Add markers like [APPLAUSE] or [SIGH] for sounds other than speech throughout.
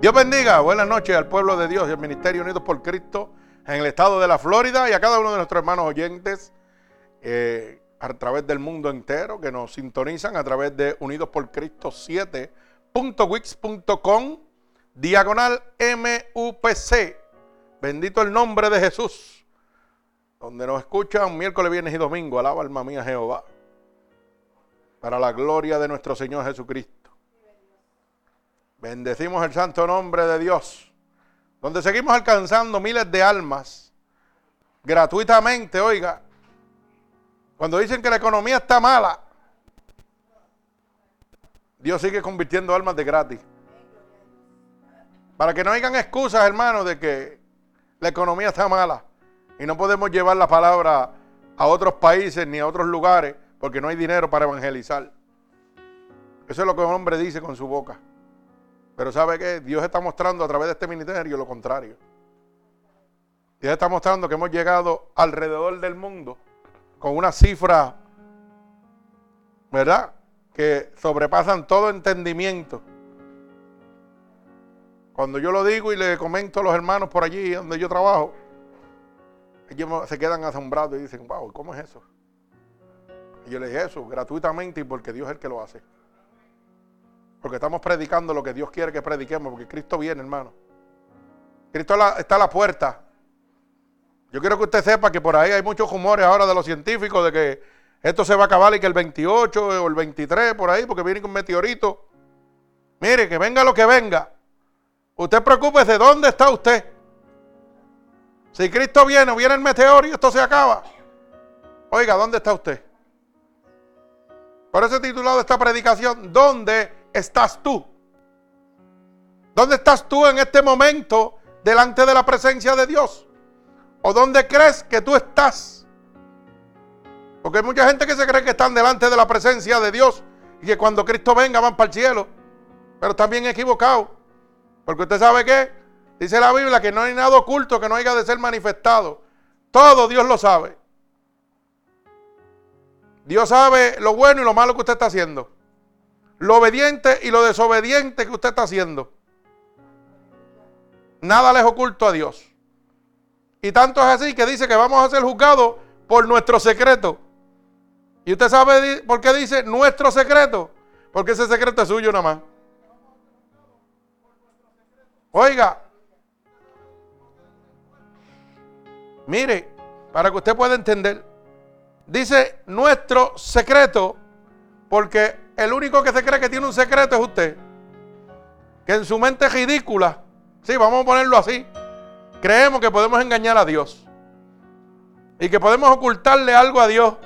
Dios bendiga, buenas noches al pueblo de Dios y al Ministerio Unidos por Cristo en el estado de la Florida y a cada uno de nuestros hermanos oyentes eh, a través del mundo entero que nos sintonizan a través de Unidos por Cristo 7.wix.com diagonal MUPC. Bendito el nombre de Jesús. Donde nos escuchan miércoles, viernes y domingo. Alaba alma mía Jehová. Para la gloria de nuestro Señor Jesucristo. Bendecimos el santo nombre de Dios. Donde seguimos alcanzando miles de almas gratuitamente, oiga. Cuando dicen que la economía está mala, Dios sigue convirtiendo almas de gratis. Para que no hayan excusas, hermanos, de que la economía está mala y no podemos llevar la palabra a otros países ni a otros lugares porque no hay dinero para evangelizar. Eso es lo que un hombre dice con su boca. Pero ¿sabe qué? Dios está mostrando a través de este ministerio lo contrario. Dios está mostrando que hemos llegado alrededor del mundo con una cifra, ¿verdad? Que sobrepasan todo entendimiento. Cuando yo lo digo y le comento a los hermanos por allí donde yo trabajo, ellos se quedan asombrados y dicen, wow, ¿cómo es eso? Y yo les dije eso, gratuitamente y porque Dios es el que lo hace. Porque estamos predicando lo que Dios quiere que prediquemos, porque Cristo viene, hermano. Cristo está a la puerta. Yo quiero que usted sepa que por ahí hay muchos rumores ahora de los científicos de que esto se va a acabar y que el 28 o el 23 por ahí, porque viene un meteorito. Mire, que venga lo que venga. Usted preocúpese, ¿dónde está usted? Si Cristo viene, viene el meteoro y esto se acaba. Oiga, ¿dónde está usted? Por eso he titulado esta predicación, ¿dónde estás tú? ¿Dónde estás tú en este momento delante de la presencia de Dios? ¿O dónde crees que tú estás? Porque hay mucha gente que se cree que están delante de la presencia de Dios y que cuando Cristo venga van para el cielo. Pero también equivocado. Porque usted sabe que dice la Biblia que no hay nada oculto que no haya de ser manifestado. Todo Dios lo sabe. Dios sabe lo bueno y lo malo que usted está haciendo lo obediente y lo desobediente que usted está haciendo. Nada les oculto a Dios. Y tanto es así que dice que vamos a ser juzgados por nuestro secreto. ¿Y usted sabe por qué dice nuestro secreto? Porque ese secreto es suyo nada más. Oiga, mire, para que usted pueda entender, dice nuestro secreto porque el único que se cree que tiene un secreto es usted. Que en su mente ridícula, sí, vamos a ponerlo así, creemos que podemos engañar a Dios. Y que podemos ocultarle algo a Dios.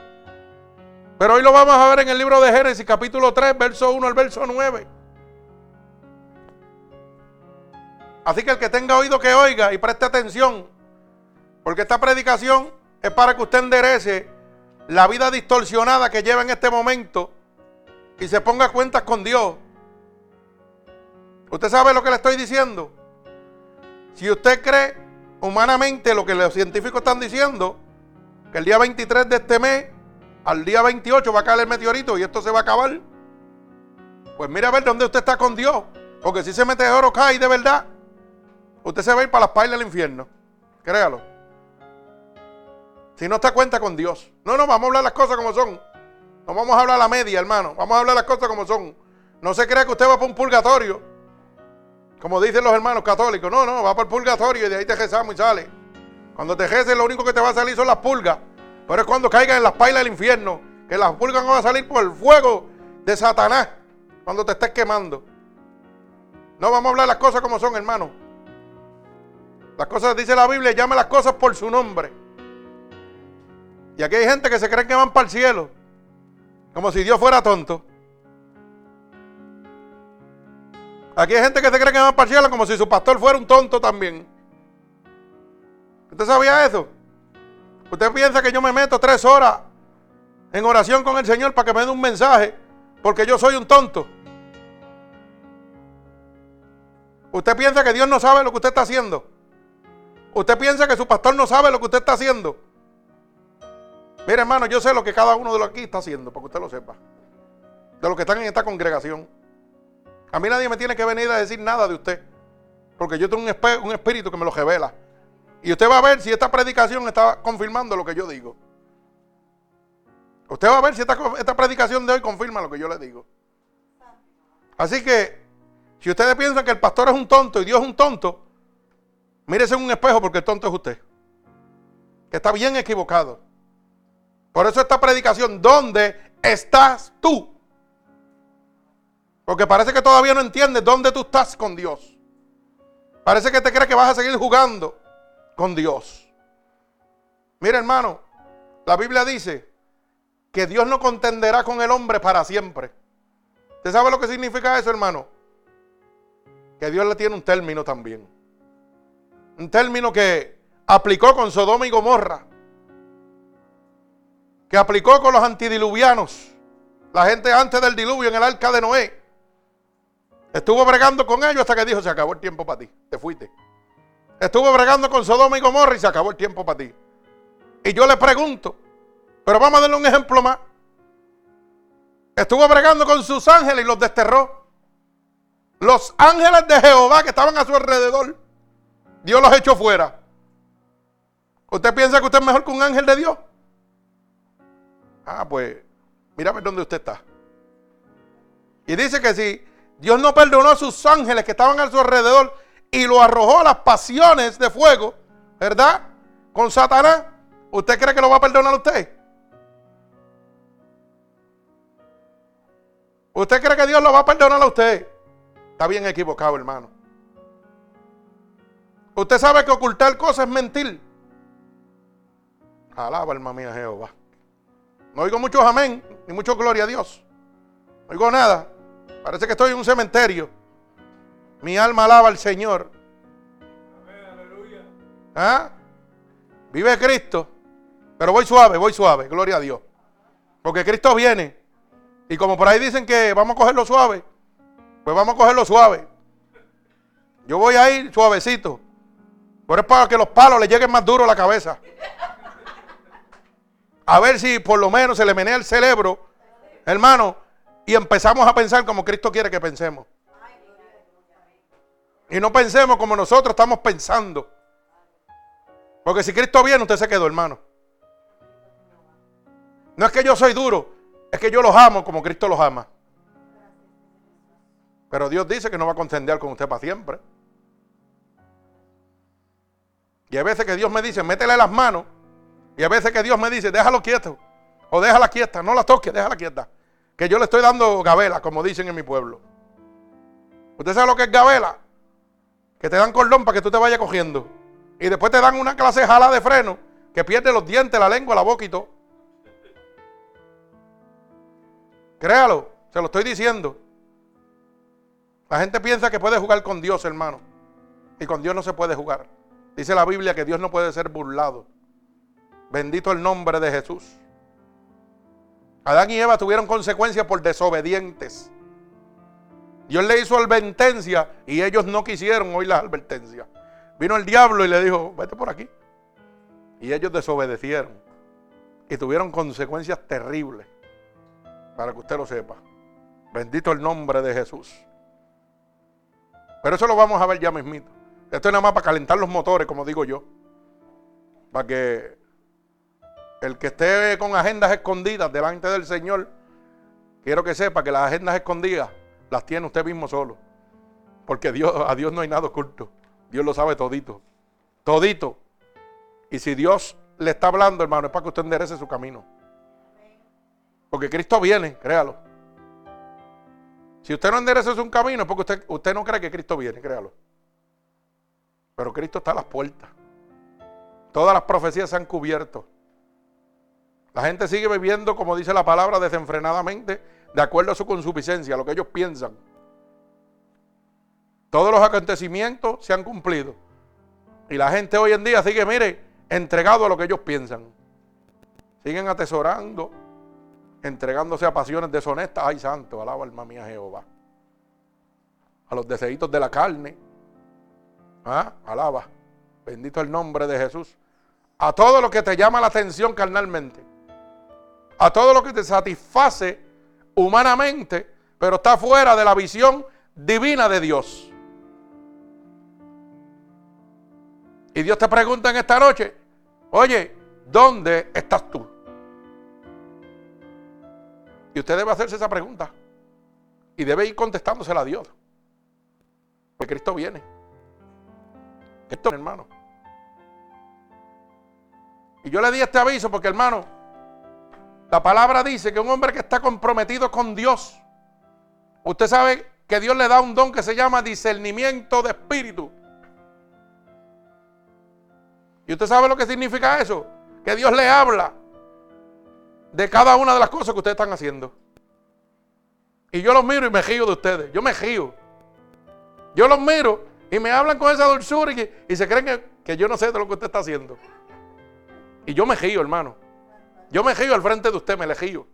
Pero hoy lo vamos a ver en el libro de Génesis, capítulo 3, verso 1 al verso 9. Así que el que tenga oído que oiga y preste atención, porque esta predicación es para que usted enderece la vida distorsionada que lleva en este momento y se ponga cuentas con Dios. ¿Usted sabe lo que le estoy diciendo? Si usted cree humanamente lo que los científicos están diciendo, que el día 23 de este mes, al día 28 va a caer el meteorito y esto se va a acabar, pues mire a ver dónde usted está con Dios. Porque si ese meteoro cae de verdad, usted se va a ir para las pailas del infierno. Créalo. Si no está cuenta con Dios. No, no, vamos a hablar las cosas como son. No vamos a hablar a la media, hermano. Vamos a hablar las cosas como son. No se crea que usted va para un purgatorio. Como dicen los hermanos católicos. No, no, va para el purgatorio y de ahí te rezamos y sale. Cuando te reces, lo único que te va a salir son las pulgas. Pero es cuando caigan en las pailas del infierno. Que las pulgas van a salir por el fuego de Satanás. Cuando te estés quemando. No vamos a hablar las cosas como son, hermano. Las cosas, dice la Biblia, llame las cosas por su nombre. Y aquí hay gente que se cree que van para el cielo. Como si Dios fuera tonto. Aquí hay gente que se cree que va para cielo como si su pastor fuera un tonto también. ¿Usted sabía eso? ¿Usted piensa que yo me meto tres horas en oración con el Señor para que me dé un mensaje porque yo soy un tonto? ¿Usted piensa que Dios no sabe lo que usted está haciendo? ¿Usted piensa que su pastor no sabe lo que usted está haciendo? Mire, hermano, yo sé lo que cada uno de los aquí está haciendo, para que usted lo sepa. De los que están en esta congregación. A mí nadie me tiene que venir a decir nada de usted. Porque yo tengo un, un espíritu que me lo revela. Y usted va a ver si esta predicación está confirmando lo que yo digo. Usted va a ver si esta, esta predicación de hoy confirma lo que yo le digo. Así que, si ustedes piensan que el pastor es un tonto y Dios es un tonto, mírese en un espejo porque el tonto es usted. Que está bien equivocado. Por eso esta predicación, ¿dónde estás tú? Porque parece que todavía no entiendes dónde tú estás con Dios. Parece que te crees que vas a seguir jugando con Dios. Mira hermano, la Biblia dice que Dios no contenderá con el hombre para siempre. ¿Usted sabe lo que significa eso, hermano? Que Dios le tiene un término también. Un término que aplicó con Sodoma y Gomorra. Que aplicó con los antidiluvianos. La gente antes del diluvio en el arca de Noé. Estuvo bregando con ellos hasta que dijo, se acabó el tiempo para ti. Te fuiste. Estuvo bregando con Sodoma y Gomorra y se acabó el tiempo para ti. Y yo le pregunto, pero vamos a darle un ejemplo más. Estuvo bregando con sus ángeles y los desterró. Los ángeles de Jehová que estaban a su alrededor, Dios los echó fuera. ¿Usted piensa que usted es mejor que un ángel de Dios? Ah, pues, mira dónde usted está. Y dice que si Dios no perdonó a sus ángeles que estaban a su alrededor y lo arrojó a las pasiones de fuego, ¿verdad? Con Satanás, ¿usted cree que lo va a perdonar a usted? ¿Usted cree que Dios lo va a perdonar a usted? Está bien equivocado, hermano. Usted sabe que ocultar cosas es mentir. Alaba, alma mía, Jehová. No oigo muchos amén, ni mucho gloria a Dios. No oigo nada. Parece que estoy en un cementerio. Mi alma alaba al Señor. ¿Ah? Vive Cristo. Pero voy suave, voy suave, gloria a Dios. Porque Cristo viene. Y como por ahí dicen que vamos a cogerlo suave, pues vamos a cogerlo suave. Yo voy a ir suavecito. Pero es para que los palos le lleguen más duro a la cabeza. A ver si por lo menos se le menea el cerebro, hermano, y empezamos a pensar como Cristo quiere que pensemos. Y no pensemos como nosotros estamos pensando. Porque si Cristo viene, usted se quedó, hermano. No es que yo soy duro, es que yo los amo como Cristo los ama. Pero Dios dice que no va a contender con usted para siempre. Y hay veces que Dios me dice, métele las manos. Y hay veces que Dios me dice, déjalo quieto. O déjala quieta, no la toque, déjala quieta. Que yo le estoy dando gabela, como dicen en mi pueblo. ¿Usted sabe lo que es gabela? Que te dan cordón para que tú te vayas cogiendo. Y después te dan una clase de jala de freno que pierde los dientes, la lengua, la boca y todo. Créalo, se lo estoy diciendo. La gente piensa que puede jugar con Dios, hermano. Y con Dios no se puede jugar. Dice la Biblia que Dios no puede ser burlado. Bendito el nombre de Jesús. Adán y Eva tuvieron consecuencias por desobedientes. Dios le hizo advertencia y ellos no quisieron oír las advertencias. Vino el diablo y le dijo, vete por aquí. Y ellos desobedecieron. Y tuvieron consecuencias terribles para que usted lo sepa. Bendito el nombre de Jesús. Pero eso lo vamos a ver ya mismito. Esto es nada más para calentar los motores, como digo yo. Para que el que esté con agendas escondidas delante del Señor, quiero que sepa que las agendas escondidas las tiene usted mismo solo. Porque a Dios no hay nada oculto. Dios lo sabe todito. Todito. Y si Dios le está hablando, hermano, es para que usted enderece su camino. Porque Cristo viene, créalo. Si usted no endereza un camino es porque usted no cree que Cristo viene, créalo. Pero Cristo está a las puertas. Todas las profecías se han cubierto. La gente sigue viviendo, como dice la palabra, desenfrenadamente, de acuerdo a su consuficiencia, a lo que ellos piensan. Todos los acontecimientos se han cumplido. Y la gente hoy en día sigue, mire, entregado a lo que ellos piensan. Siguen atesorando entregándose a pasiones deshonestas. Ay, santo, alaba alma mía Jehová. A los deseitos de la carne. ¿Ah? Alaba. Bendito el nombre de Jesús. A todo lo que te llama la atención carnalmente. A todo lo que te satisface humanamente, pero está fuera de la visión divina de Dios. Y Dios te pregunta en esta noche, oye, ¿dónde estás tú? Y usted debe hacerse esa pregunta. Y debe ir contestándosela a Dios. Porque Cristo viene. Esto, hermano. Y yo le di este aviso porque, hermano, la palabra dice que un hombre que está comprometido con Dios, usted sabe que Dios le da un don que se llama discernimiento de espíritu. ¿Y usted sabe lo que significa eso? Que Dios le habla de cada una de las cosas que ustedes están haciendo. Y yo los miro y me río de ustedes. Yo me río. Yo los miro y me hablan con esa dulzura y, se creen que, que, yo no sé de lo que usted está haciendo. Y yo me río, hermano. Yo me río al frente de usted, me le río.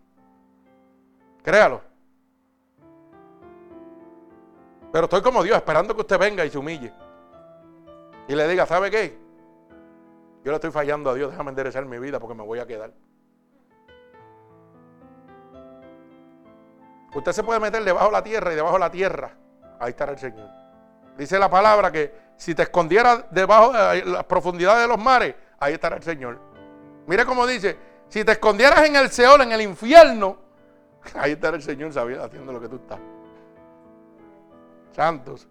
Créalo. Pero estoy como Dios, esperando que usted venga y se humille. Y le diga, ¿sabe qué? Yo le estoy fallando a Dios, déjame enderezar mi vida porque me voy a quedar. Usted se puede meter debajo de la tierra y debajo de la tierra, ahí estará el Señor. Dice la palabra que si te escondieras debajo de las profundidades de los mares, ahí estará el Señor. Mire cómo dice, si te escondieras en el Seol, en el infierno, [LAUGHS] ahí estará el Señor sabiendo, haciendo lo que tú estás. Santos,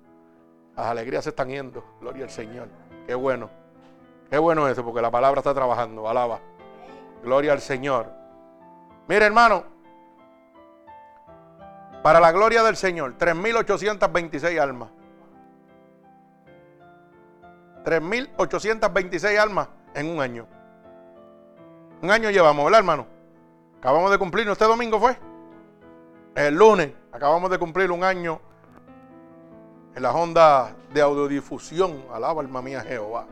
las alegrías se están yendo. Gloria al Señor. Qué bueno. Qué bueno eso, porque la palabra está trabajando. Alaba. Gloria al Señor. Mire, hermano. Para la gloria del Señor, 3.826 almas. 3.826 almas en un año. Un año llevamos, ¿verdad, hermano? Acabamos de cumplir, este domingo fue? El lunes, acabamos de cumplir un año en las ondas de audiodifusión, alaba alma mía Jehová,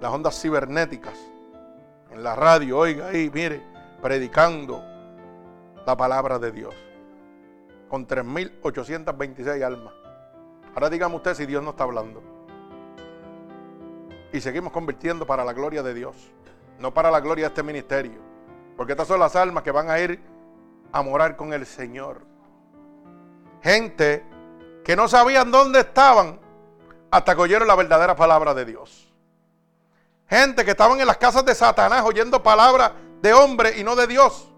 las ondas cibernéticas, en la radio, oiga ahí, mire, predicando la palabra de Dios, con 3.826 almas. Ahora dígame usted si Dios no está hablando. Y seguimos convirtiendo para la gloria de Dios, no para la gloria de este ministerio, porque estas son las almas que van a ir a morar con el Señor. Gente que no sabían dónde estaban hasta que oyeron la verdadera palabra de Dios. Gente que estaban en las casas de Satanás oyendo palabras de hombre y no de Dios.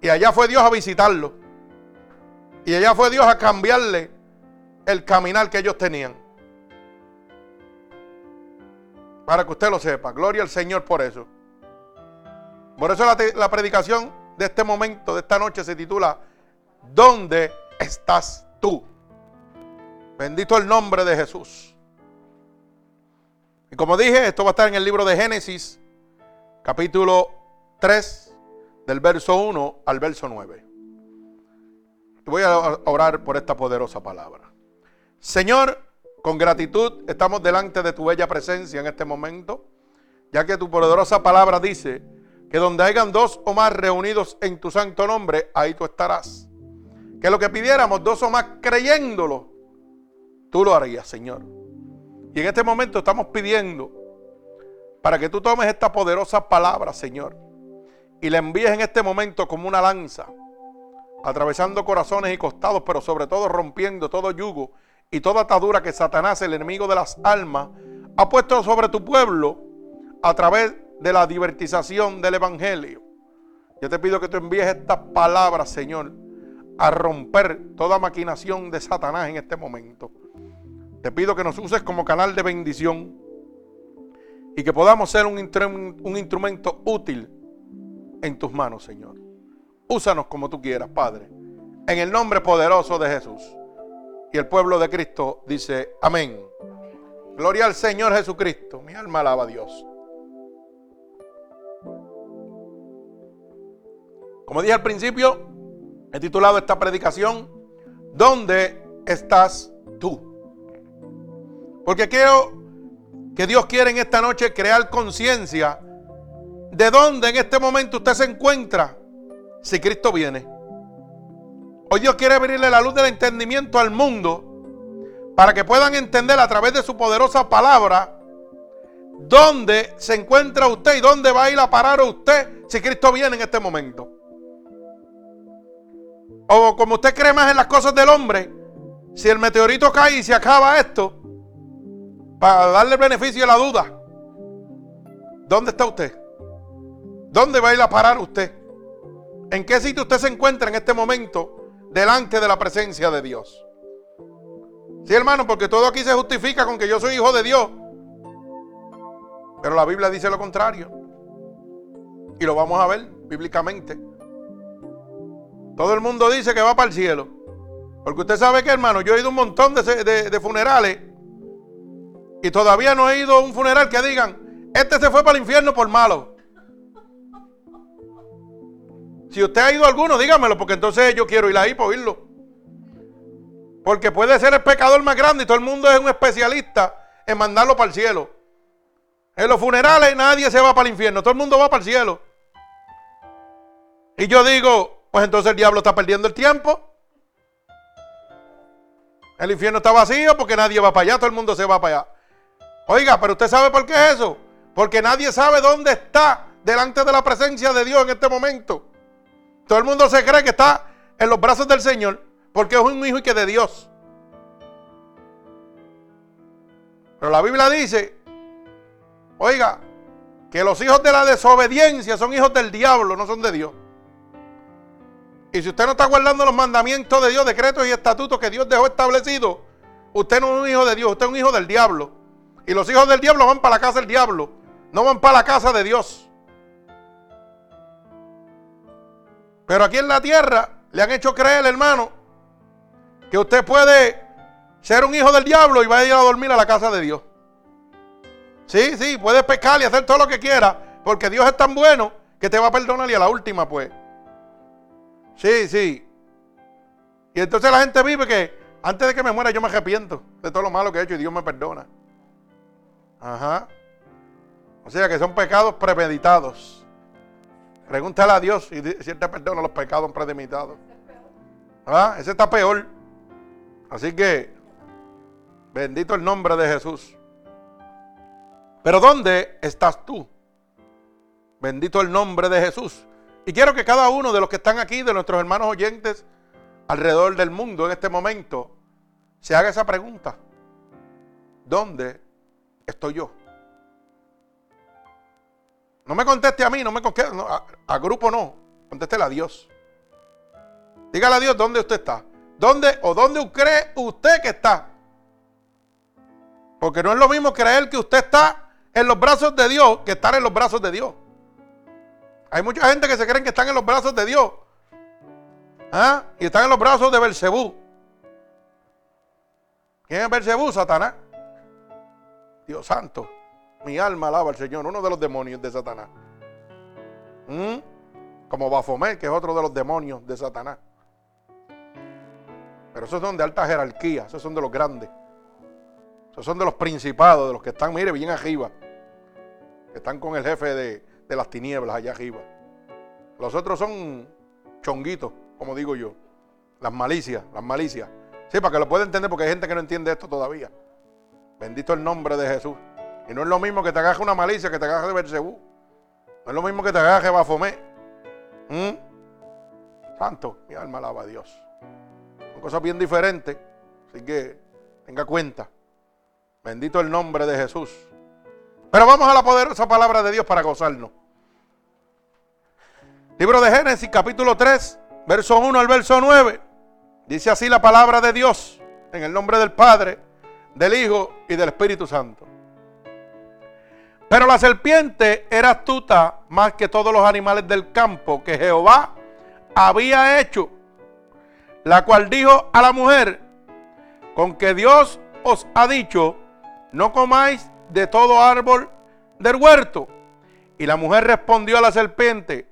Y allá fue Dios a visitarlo. Y allá fue Dios a cambiarle el caminar que ellos tenían. Para que usted lo sepa. Gloria al Señor por eso. Por eso la, predicación de este momento, de esta noche, se titula ¿Dónde estás tú. Bendito el nombre de Jesús. Y como dije, esto va a estar en el libro de Génesis, capítulo 3, del verso 1 al verso 9. Voy a orar por esta poderosa palabra. Señor, con gratitud estamos delante de tu bella presencia en este momento, ya que tu poderosa palabra dice que donde hayan dos o más reunidos en tu santo nombre, ahí tú estarás. Que lo que pidiéramos dos o más creyéndolo, tú lo harías, Señor. Y en este momento estamos pidiendo para que tú tomes esta poderosa palabra, Señor, y la envíes en este momento como una lanza, atravesando corazones y costados, pero sobre todo rompiendo todo yugo y toda atadura que Satanás, el enemigo de las almas, ha puesto sobre tu pueblo a través de la divertización del Evangelio. Yo te pido que tú envíes estas palabras, Señor, a romper toda maquinación de Satanás en este momento. Te pido que nos uses como canal de bendición y que podamos ser un, un instrumento útil en tus manos, Señor. Úsanos como tú quieras, Padre. En el nombre poderoso de Jesús. Y el pueblo de Cristo dice, amén. Gloria al Señor Jesucristo. Mi alma alaba a Dios. Como dije al principio, He titulado esta predicación, ¿Dónde estás tú? Porque quiero que Dios quiere en esta noche crear conciencia de dónde en este momento usted se encuentra si Cristo viene. Hoy Dios quiere abrirle la luz del entendimiento al mundo para que puedan entender a través de su poderosa palabra dónde se encuentra usted y dónde va a ir a parar usted si Cristo viene en este momento. O como usted cree más en las cosas del hombre, si el meteorito cae y se acaba esto, para darle el beneficio de la duda. ¿Dónde está usted? ¿Dónde va a ir a parar usted? ¿En qué sitio usted se encuentra en este momento delante de la presencia de Dios? Sí, hermano, porque todo aquí se justifica con que yo soy hijo de Dios. Pero la Biblia dice lo contrario. Y lo vamos a ver bíblicamente. Todo el mundo dice que va para el cielo. Porque usted sabe que, hermano, yo he ido a un montón de, funerales y todavía no he ido a un funeral que digan, este se fue para el infierno por malo. Si usted ha ido a alguno, dígamelo, porque entonces yo quiero ir ahí para oírlo. Porque puede ser el pecador más grande y todo el mundo es un especialista en mandarlo para el cielo. En los funerales nadie se va para el infierno, todo el mundo va para el cielo. Y yo digo, pues entonces el diablo está perdiendo el tiempo. El infierno está vacío porque nadie va para allá, todo el mundo se va para allá. Oiga, pero usted sabe por qué es eso. Porque nadie sabe dónde está delante de la presencia de Dios en este momento. Todo el mundo se cree que está en los brazos del Señor porque es un hijo y que de Dios. Pero la Biblia dice, oiga, que los hijos de la desobediencia son hijos del diablo, no son de Dios. Y si usted no está guardando los mandamientos de Dios, decretos y estatutos que Dios dejó establecidos, usted no es un hijo de Dios, usted es un hijo del diablo. Y los hijos del diablo van para la casa del diablo, no van para la casa de Dios. Pero aquí en la tierra le han hecho creer, hermano, que usted puede ser un hijo del diablo y va a ir a dormir a la casa de Dios. Sí, sí, puede pecar y hacer todo lo que quiera, porque Dios es tan bueno que te va a perdonar y a la última, pues. Sí, sí. Y entonces la gente vive que antes de que me muera yo me arrepiento de todo lo malo que he hecho y Dios me perdona. Ajá. O sea que son pecados premeditados. Pregúntale a Dios si, si Él te perdona los pecados premeditados. ¿Ah? Ese está peor. Así que, bendito el nombre de Jesús. Pero ¿dónde estás tú? Bendito el nombre de Jesús. Y quiero que cada uno de los que están aquí, de nuestros hermanos oyentes alrededor del mundo en este momento, se haga esa pregunta. ¿Dónde estoy yo? No me conteste a mí, no me conteste, a, grupo no, contéstele a Dios. Dígale a Dios dónde usted está. ¿Dónde o dónde cree usted que está? Porque no es lo mismo creer que usted está en los brazos de Dios que estar en los brazos de Dios. Hay mucha gente que se creen que están en los brazos de Dios. ¿Ah? Y están en los brazos de Belcebú. ¿Quién es Belcebú? Satanás. Dios santo. Mi alma alaba al Señor. Uno de los demonios de Satanás. ¿Mm? Como Bafomé, que es otro de los demonios de Satanás. Pero esos son de alta jerarquía, esos son de los grandes. Esos son de los principados, de los que están, mire, bien arriba. Que están con el jefe de, las tinieblas allá arriba. Los otros son chonguitos, como digo yo. Las malicias, las malicias. Sí, para que lo pueda entender, porque hay gente que no entiende esto todavía. Bendito el nombre de Jesús. Y no es lo mismo que te agarre una malicia que te agarre de Bersebú. No es lo mismo que te agarre Bafomé. ¿Mm? Santo, mi alma alaba a Dios cosas bien diferentes. Así que tenga cuenta. Bendito el nombre de Jesús. Pero vamos a la poderosa palabra de Dios para gozarnos. Libro de Génesis, capítulo 3, verso 1 al verso 9. Dice así la palabra de Dios, en el nombre del Padre, del Hijo y del Espíritu Santo. Pero la serpiente era astuta más que todos los animales del campo que Jehová había hecho la cual dijo a la mujer, con que Dios os ha dicho, no comáis de todo árbol del huerto. Y la mujer respondió a la serpiente,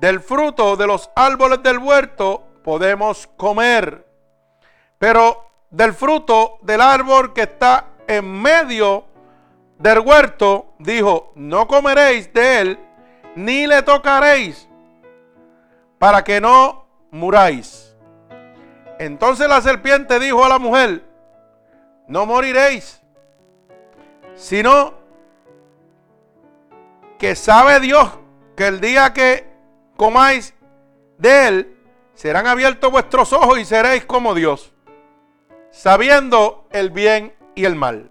del fruto de los árboles del huerto podemos comer, pero del fruto del árbol que está en medio del huerto, dijo, no comeréis de él, ni le tocaréis, para que no muráis. Entonces la serpiente dijo a la mujer, no moriréis, sino que sabe Dios que el día que comáis de él, serán abiertos vuestros ojos y seréis como Dios, sabiendo el bien y el mal.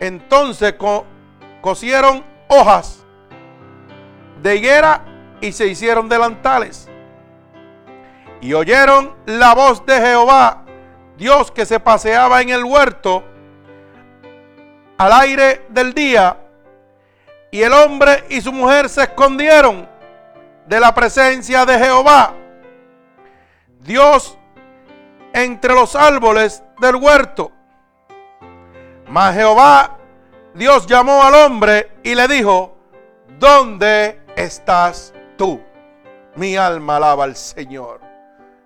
Entonces cosieron hojas de higuera y se hicieron delantales. Y oyeron la voz de Jehová, Dios que se paseaba en el huerto al aire del día. Y el hombre y su mujer se escondieron de la presencia de Jehová. Dios entre los árboles del huerto. Mas Jehová, Dios llamó al hombre y le dijo, ¿dónde estás tú? Mi alma alaba al Señor.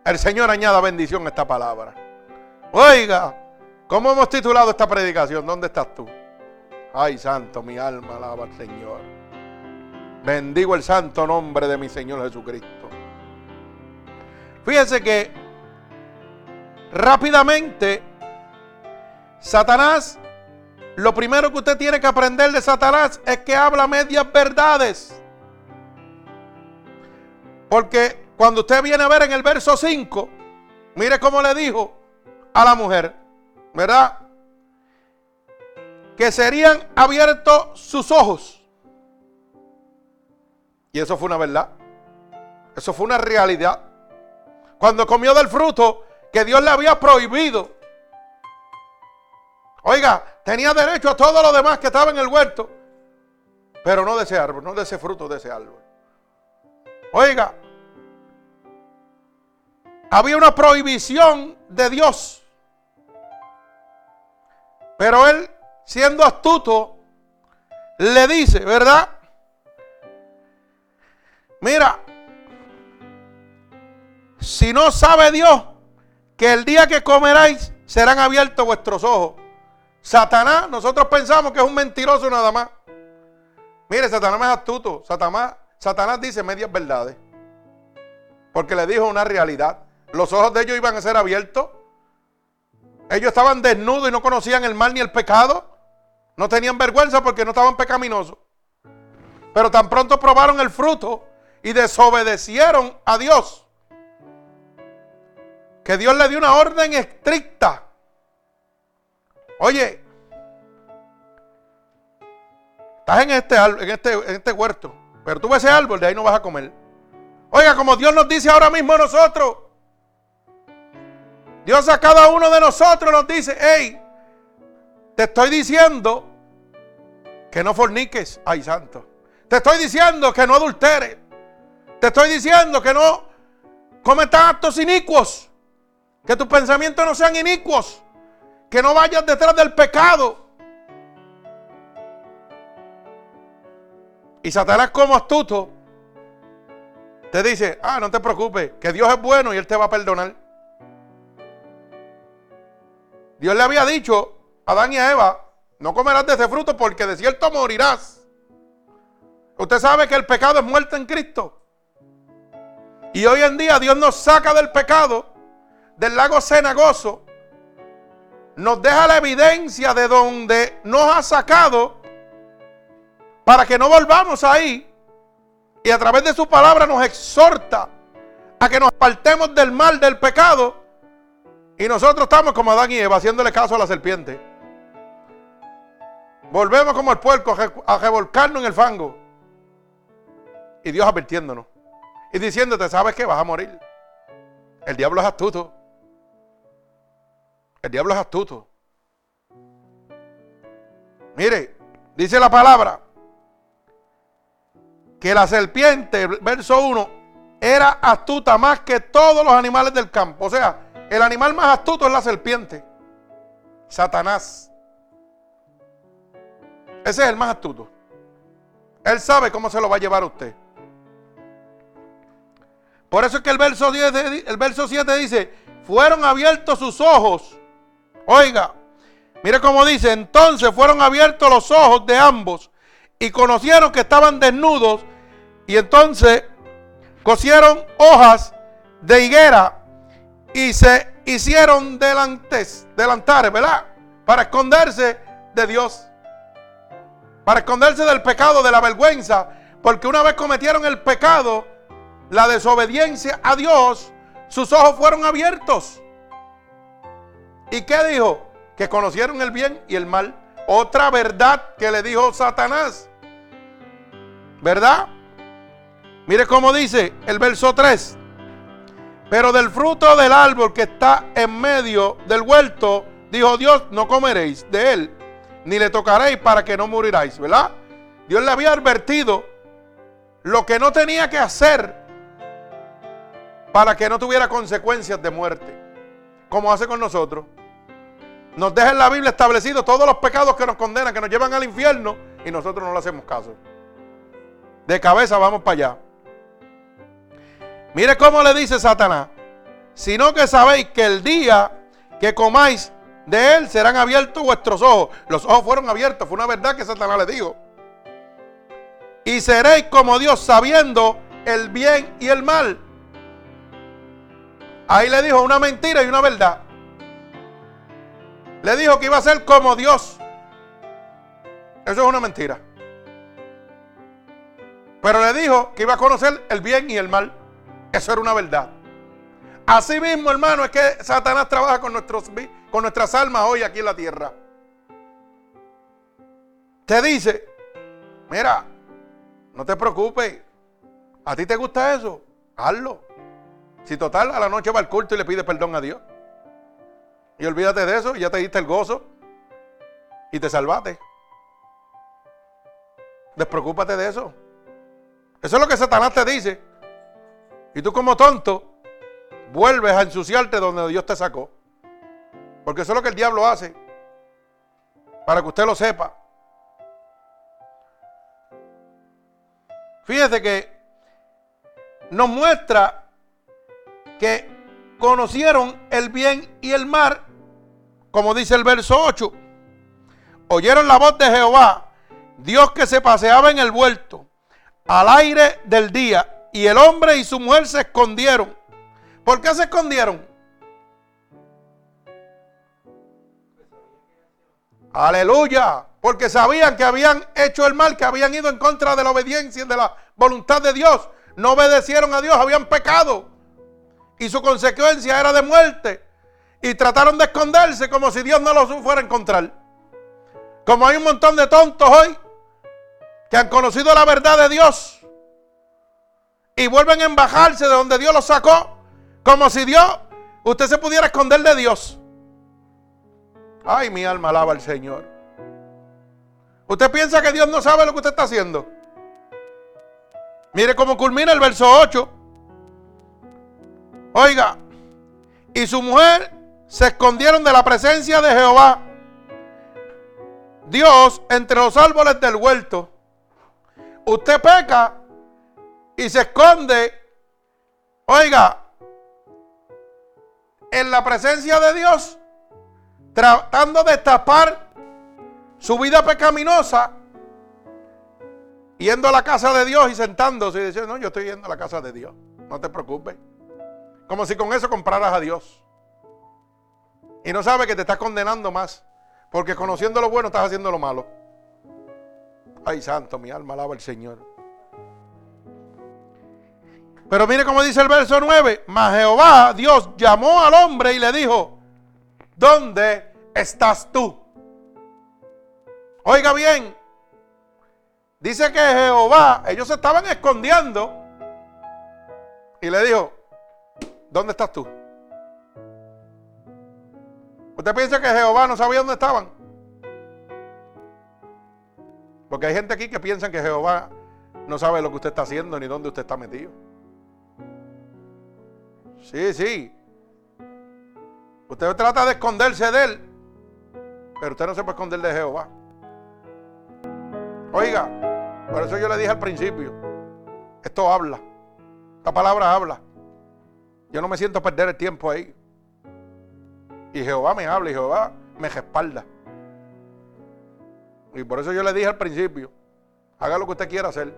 El Señor añada bendición a esta palabra. Oiga, ¿cómo hemos titulado esta predicación? ¿Dónde estás tú? Ay, santo, mi alma alaba al Señor. Bendigo el santo nombre de mi Señor Jesucristo. Fíjense que rápidamente Satanás, lo primero que usted tiene que aprender de Satanás es que habla medias verdades. Porque cuando usted viene a ver en el verso 5, mire cómo le dijo a la mujer, ¿verdad? Que serían abiertos sus ojos. Y eso fue una verdad. Eso fue una realidad. Cuando comió del fruto que Dios le había prohibido. Oiga, tenía derecho a todo lo demás que estaba en el huerto. Pero no de ese árbol, no de ese fruto de ese árbol. Oiga, había una prohibición de Dios. Pero él, siendo astuto, le dice, ¿verdad? Mira, si no sabe Dios que el día que comeráis serán abiertos vuestros ojos. Satanás, nosotros pensamos que es un mentiroso nada más. Mire, Satanás es astuto. Satanás, Satanás dice medias verdades. Porque le dijo una realidad. Los ojos de ellos iban a ser abiertos. Ellos estaban desnudos y no conocían el mal ni el pecado. No tenían vergüenza porque no estaban pecaminosos. Pero tan pronto probaron el fruto y desobedecieron a Dios. Que Dios le dio una orden estricta. Oye, estás en este, en este, en este huerto, pero tú ves ese árbol, de ahí no vas a comer. Oiga, como Dios nos dice ahora mismo a nosotros, Dios a cada uno de nosotros nos dice, hey, te estoy diciendo que no forniques, ay santo. Te estoy diciendo que no adulteres. Te estoy diciendo que no cometas actos inicuos. Que tus pensamientos no sean inicuos. Que no vayas detrás del pecado. Y Satanás como astuto te dice, ah, no te preocupes, que Dios es bueno y Él te va a perdonar. Dios le había dicho a Adán y a Eva, no comerás de ese fruto porque de cierto morirás. Usted sabe que el pecado es muerte en Cristo. Y hoy en día Dios nos saca del pecado, del lago cenagoso, nos deja la evidencia de donde nos ha sacado para que no volvamos ahí. Y a través de su palabra nos exhorta a que nos apartemos del mal, del pecado y nosotros estamos como Adán y Eva haciéndole caso a la serpiente. Volvemos como el puerco a revolcarnos en el fango. Y Dios advirtiéndonos. Y diciéndote, sabes que vas a morir. El diablo es astuto. El diablo es astuto. Mire, dice la palabra que la serpiente, verso 1, era astuta más que todos los animales del campo. O sea, el animal más astuto es la serpiente. Satanás. Ese es el más astuto. Él sabe cómo se lo va a llevar a usted. Por eso es que el verso, 10, el verso 7 dice, fueron abiertos sus ojos. Oiga, Mire cómo dice, entonces fueron abiertos los ojos de ambos y conocieron que estaban desnudos y entonces cosieron hojas de higuera y se hicieron delantes, delantares, ¿verdad? Para esconderse de Dios. Para esconderse del pecado, de la vergüenza. Porque una vez cometieron el pecado, la desobediencia a Dios, sus ojos fueron abiertos. ¿Y qué dijo? Que conocieron el bien y el mal. Otra verdad que le dijo Satanás. ¿Verdad? Mire cómo dice el verso 3. Pero del fruto del árbol que está en medio del huerto, dijo Dios, no comeréis de él, ni le tocaréis para que no muriráis, ¿verdad? Dios le había advertido lo que no tenía que hacer para que no tuviera consecuencias de muerte, como hace con nosotros. Nos deja en la Biblia establecido todos los pecados que nos condenan, que nos llevan al infierno, y nosotros no le hacemos caso. De cabeza vamos para allá. Mire cómo le dice Satanás, sino que sabéis que el día que comáis de él serán abiertos vuestros ojos. Los ojos fueron abiertos, fue una verdad que Satanás le dijo. Y seréis como Dios sabiendo el bien y el mal. Ahí le dijo una mentira y una verdad. Le dijo que iba a ser como Dios. Eso es una mentira. Pero le dijo que iba a conocer el bien y el mal. Eso era una verdad. Así mismo, hermano, es que Satanás trabaja con, nuestros, con nuestras almas hoy aquí en la tierra. Te dice, mira, no te preocupes. ¿A ti te gusta eso? Hazlo. Si total, a la noche va al culto y le pide perdón a Dios. Y olvídate de eso, ya te diste el gozo y te salvaste. Despreocúpate de eso. Eso es lo que Satanás te dice. Y tú como tonto vuelves a ensuciarte donde Dios te sacó. Porque eso es lo que el diablo hace. Para que usted lo sepa. Fíjese que nos muestra que conocieron el bien y el mal, como dice el verso 8. Oyeron la voz de Jehová, Dios que se paseaba en el vuelto, al aire del día y el hombre y su mujer se escondieron. ¿Por qué se escondieron? Aleluya. Porque sabían que habían hecho el mal, que habían ido en contra de la obediencia y de la voluntad de Dios. No obedecieron a Dios, habían pecado. Y su consecuencia era de muerte. Y trataron de esconderse como si Dios no los fuera a encontrar. Como hay un montón de tontos hoy que han conocido la verdad de Dios y vuelven a embajarse de donde Dios los sacó, como si Dios, usted se pudiera esconder de Dios. Ay, mi alma alaba al Señor. ¿Usted piensa que Dios no sabe lo que usted está haciendo? Mire cómo culmina el verso 8. Oiga, y su mujer se escondieron de la presencia de Jehová. Dios entre los árboles del huerto. Usted peca y se esconde, oiga, en la presencia de Dios, tratando de tapar su vida pecaminosa, yendo a la casa de Dios y sentándose y diciendo, no, yo estoy yendo a la casa de Dios, no te preocupes. Como si con eso compraras a Dios. Y no sabe que te estás condenando más, porque conociendo lo bueno estás haciendo lo malo. Ay, santo, mi alma alaba al Señor. Pero mire cómo dice el verso 9. Mas Jehová, Dios, llamó al hombre y le dijo, ¿dónde estás tú? Oiga bien, dice que Jehová, ellos se estaban escondiendo y le dijo, ¿dónde estás tú? ¿Usted piensa que Jehová no sabía dónde estaban? Porque hay gente aquí que piensa que Jehová no sabe lo que usted está haciendo ni dónde usted está metido. Sí, sí. Usted trata de esconderse de él, pero usted no se puede esconder de Jehová. Oiga, por eso yo le dije al principio, esto habla, esta palabra habla. Yo no me siento perder el tiempo ahí. Y Jehová me habla y Jehová me respalda. Y por eso yo le dije al principio, haga lo que usted quiera hacer.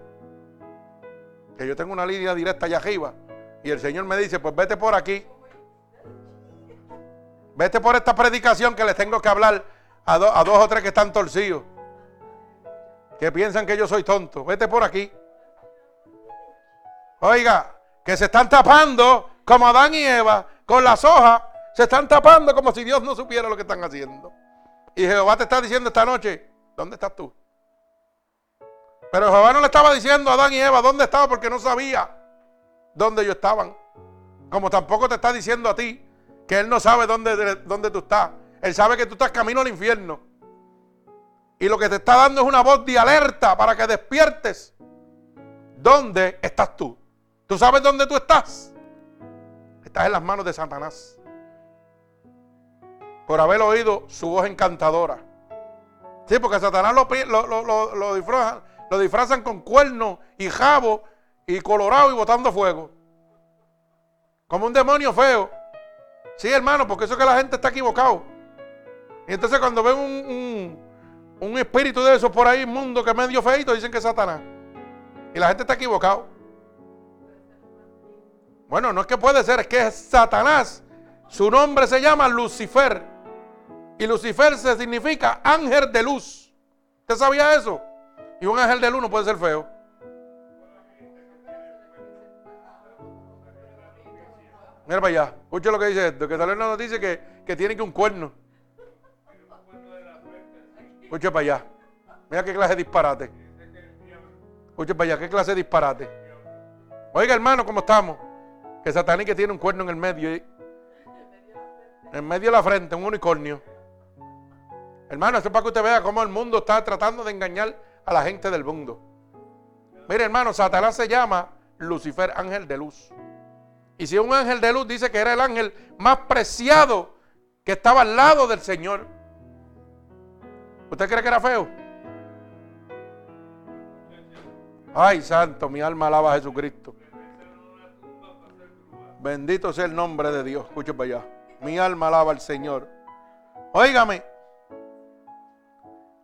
Que yo tengo una línea directa allá arriba. Y el Señor me dice, pues vete por aquí. Vete por esta predicación que les tengo que hablar a, a dos o tres que están torcidos. Que piensan que yo soy tonto. Vete por aquí. Oiga, que se están tapando como Adán y Eva con las hojas. Se están tapando como si Dios no supiera lo que están haciendo. Y Jehová te está diciendo esta noche, ¿dónde estás tú? Pero Jehová no le estaba diciendo a Adán y Eva dónde estaba porque no sabía dónde ellos estaban. Como tampoco te está diciendo a ti que Él no sabe dónde, dónde tú estás. Él sabe que tú estás camino al infierno. Y lo que te está dando es una voz de alerta para que despiertes. ¿Dónde estás tú? ¿Tú sabes dónde tú estás? Estás en las manos de Satanás. Por haber oído su voz encantadora. Sí, porque Satanás lo, lo, lo, disfrazan, con cuernos y jabo y colorado y botando fuego. Como un demonio feo. Sí, hermano, porque eso es que la gente está equivocado. Y entonces cuando ven un, un, espíritu de esos por ahí inmundo que es medio feito, dicen que es Satanás. Y la gente está equivocado. Bueno, no es que puede ser, es que es Satanás. Su nombre se llama Lucifer. Y Lucifer se significa ángel de luz. ¿Usted sabía eso? Y un ángel de luz no puede ser feo. Mira para allá. Escucha lo que dice esto. Que sale una noticia que, que tiene que un cuerno. Escucha para allá. Mira qué clase de disparate. Escucha para allá. ¿Qué clase de disparate? Oiga, hermano, ¿cómo estamos? Que Satanás que tiene un cuerno en el medio. En medio de la frente, un unicornio. Hermano, esto es para que usted vea cómo el mundo está tratando de engañar a la gente del mundo. Mire, hermano, Satanás se llama Lucifer, ángel de luz. Y si un ángel de luz dice que era el ángel más preciado que estaba al lado del Señor, ¿usted cree que era feo? Ay, santo, mi alma alaba a Jesucristo. Bendito sea el nombre de Dios. Escuche para allá. Mi alma alaba al Señor. Óigame.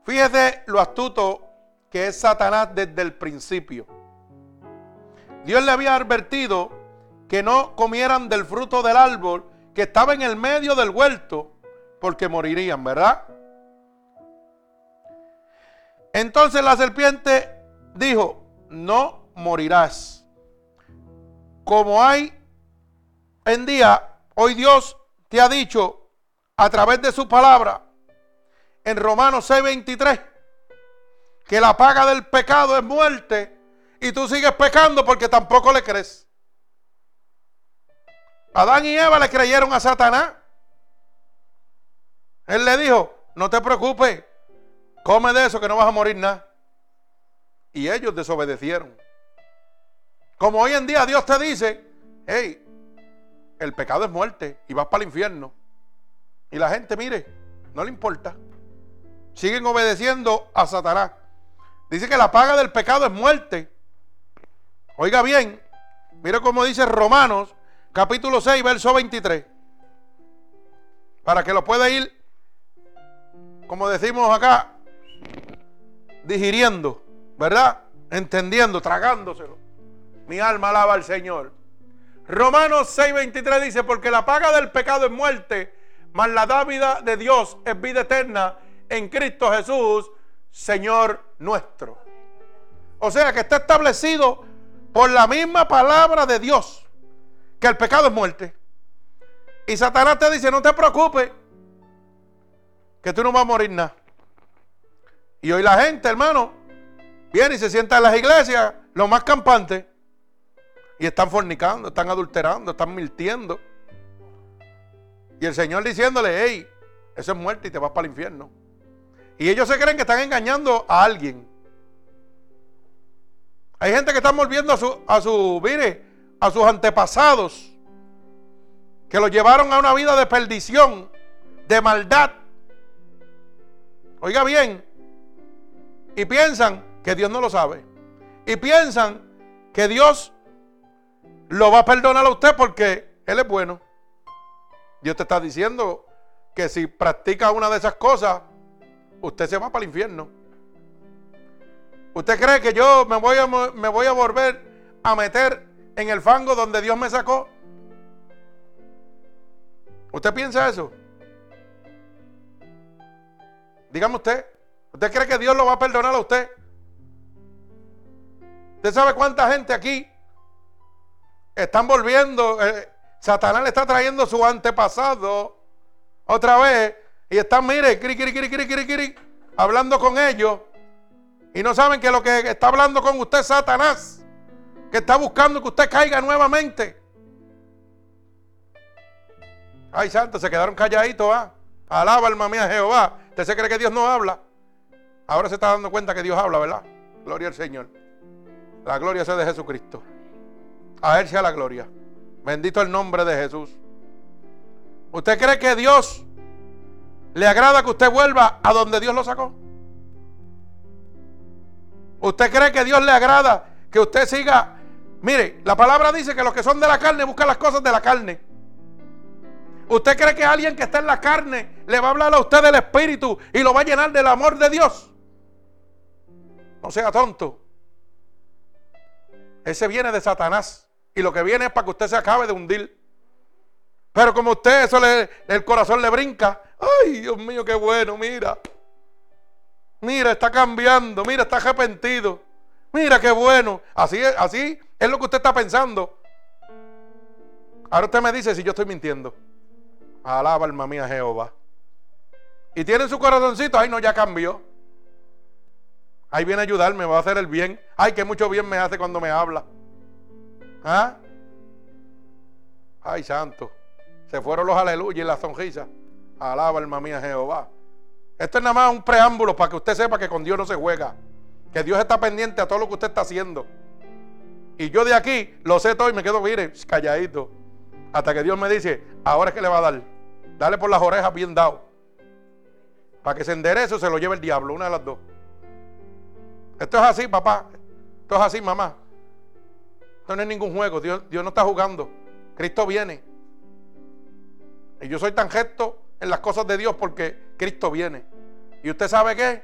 Fíjese lo astuto que es Satanás desde el principio. Dios le había advertido que no comieran del fruto del árbol que estaba en el medio del huerto, porque morirían, ¿verdad? Entonces la serpiente dijo, no morirás. Como hay en día, hoy Dios te ha dicho a través de su palabra en Romanos 6:23 que la paga del pecado es muerte y tú sigues pecando porque tampoco le crees. Adán y Eva le creyeron a Satanás. Él le dijo, no te preocupes, come de eso que no vas a morir nada. Y ellos desobedecieron. Como hoy en día Dios te dice, hey, el pecado es muerte y vas para el infierno. Y la gente, mire, no le importa. Siguen obedeciendo a Satanás. Dice que la paga del pecado es muerte. Oiga bien, mire cómo dice Romanos capítulo 6, verso 23. Para que lo pueda ir, como decimos acá, digiriendo, ¿verdad? Entendiendo, tragándoselo. Mi alma alaba al Señor. Romanos 6, 23 dice, porque la paga del pecado es muerte, mas la dávida de Dios es vida eterna en Cristo Jesús, Señor nuestro. O sea que está establecido por la misma palabra de Dios que el pecado es muerte. Y Satanás te dice, no te preocupes, que tú no vas a morir nada. Y hoy la gente, hermano, viene y se sienta en las iglesias, lo más campante, y están fornicando, están adulterando, están mintiendo. Y el Señor diciéndole, hey, eso es muerte y te vas para el infierno. Y ellos se creen que están engañando a alguien. Hay gente que está volviendo a su, a su, mire, a sus antepasados, que los llevaron a una vida de perdición, de maldad. Oiga bien, y piensan que Dios no lo sabe. Y piensan que Dios lo va a perdonar a usted porque Él es bueno. Dios te está diciendo que si practica una de esas cosas, usted se va para el infierno. ¿Usted cree que yo me voy a, volver a meter en el fango donde Dios me sacó? ¿Usted piensa eso? Dígame usted. ¿Usted cree que Dios lo va a perdonar a usted? ¿Usted sabe cuánta gente aquí están volviendo? Eh, Satanás le está trayendo su antepasado otra vez y están, mire, cri, cri, cri, hablando con ellos y no saben que lo que está hablando con usted es Satanás, que está buscando que usted caiga nuevamente. Ay, santo, se quedaron calladitos, ¿ah? Alaba alma mía Jehová. ¿Usted se cree que Dios no habla? Ahora se está dando cuenta que Dios habla, ¿verdad? Gloria al Señor. La gloria sea de Jesucristo. A Él sea la gloria. Bendito el nombre de Jesús. ¿Usted cree que Dios le agrada que usted vuelva a donde Dios lo sacó? ¿Usted cree que Dios le agrada que usted siga? Mire, la palabra dice que los que son de la carne buscan las cosas de la carne. ¿Usted cree que alguien que está en la carne le va a hablar a usted del Espíritu y lo va a llenar del amor de Dios? No sea tonto. Ese viene de Satanás. Y lo que viene es para que usted se acabe de hundir. Pero como usted, eso le, el corazón le brinca. Ay, Dios mío, qué bueno, mira. Mira, está cambiando. Mira, está arrepentido. Mira, qué bueno. Así así es lo que usted está pensando. Ahora usted me dice si yo estoy mintiendo. Alaba alma mía Jehová. Y tiene su corazoncito, ay no, ya cambió. Ahí viene a ayudarme, va a hacer el bien. Ay, que mucho bien me hace cuando me habla. ¿Ah? Ay, santo. Se fueron los aleluya y la sonrisa. Alaba alma mía Jehová. Esto es nada más un preámbulo para que usted sepa que con Dios no se juega. Que Dios está pendiente a todo lo que usted está haciendo. Y yo de aquí lo sé todo y me quedo, mire, calladito. Hasta que Dios me dice, ahora es que le va a dar. Dale por las orejas bien dado. Para que se enderece o se lo lleve el diablo, una de las dos. Esto es así, papá. Esto es así, mamá. No es ningún juego. Dios, Dios no está jugando. Cristo viene. Y yo soy tan gesto en las cosas de Dios porque Cristo viene. ¿Y usted sabe qué?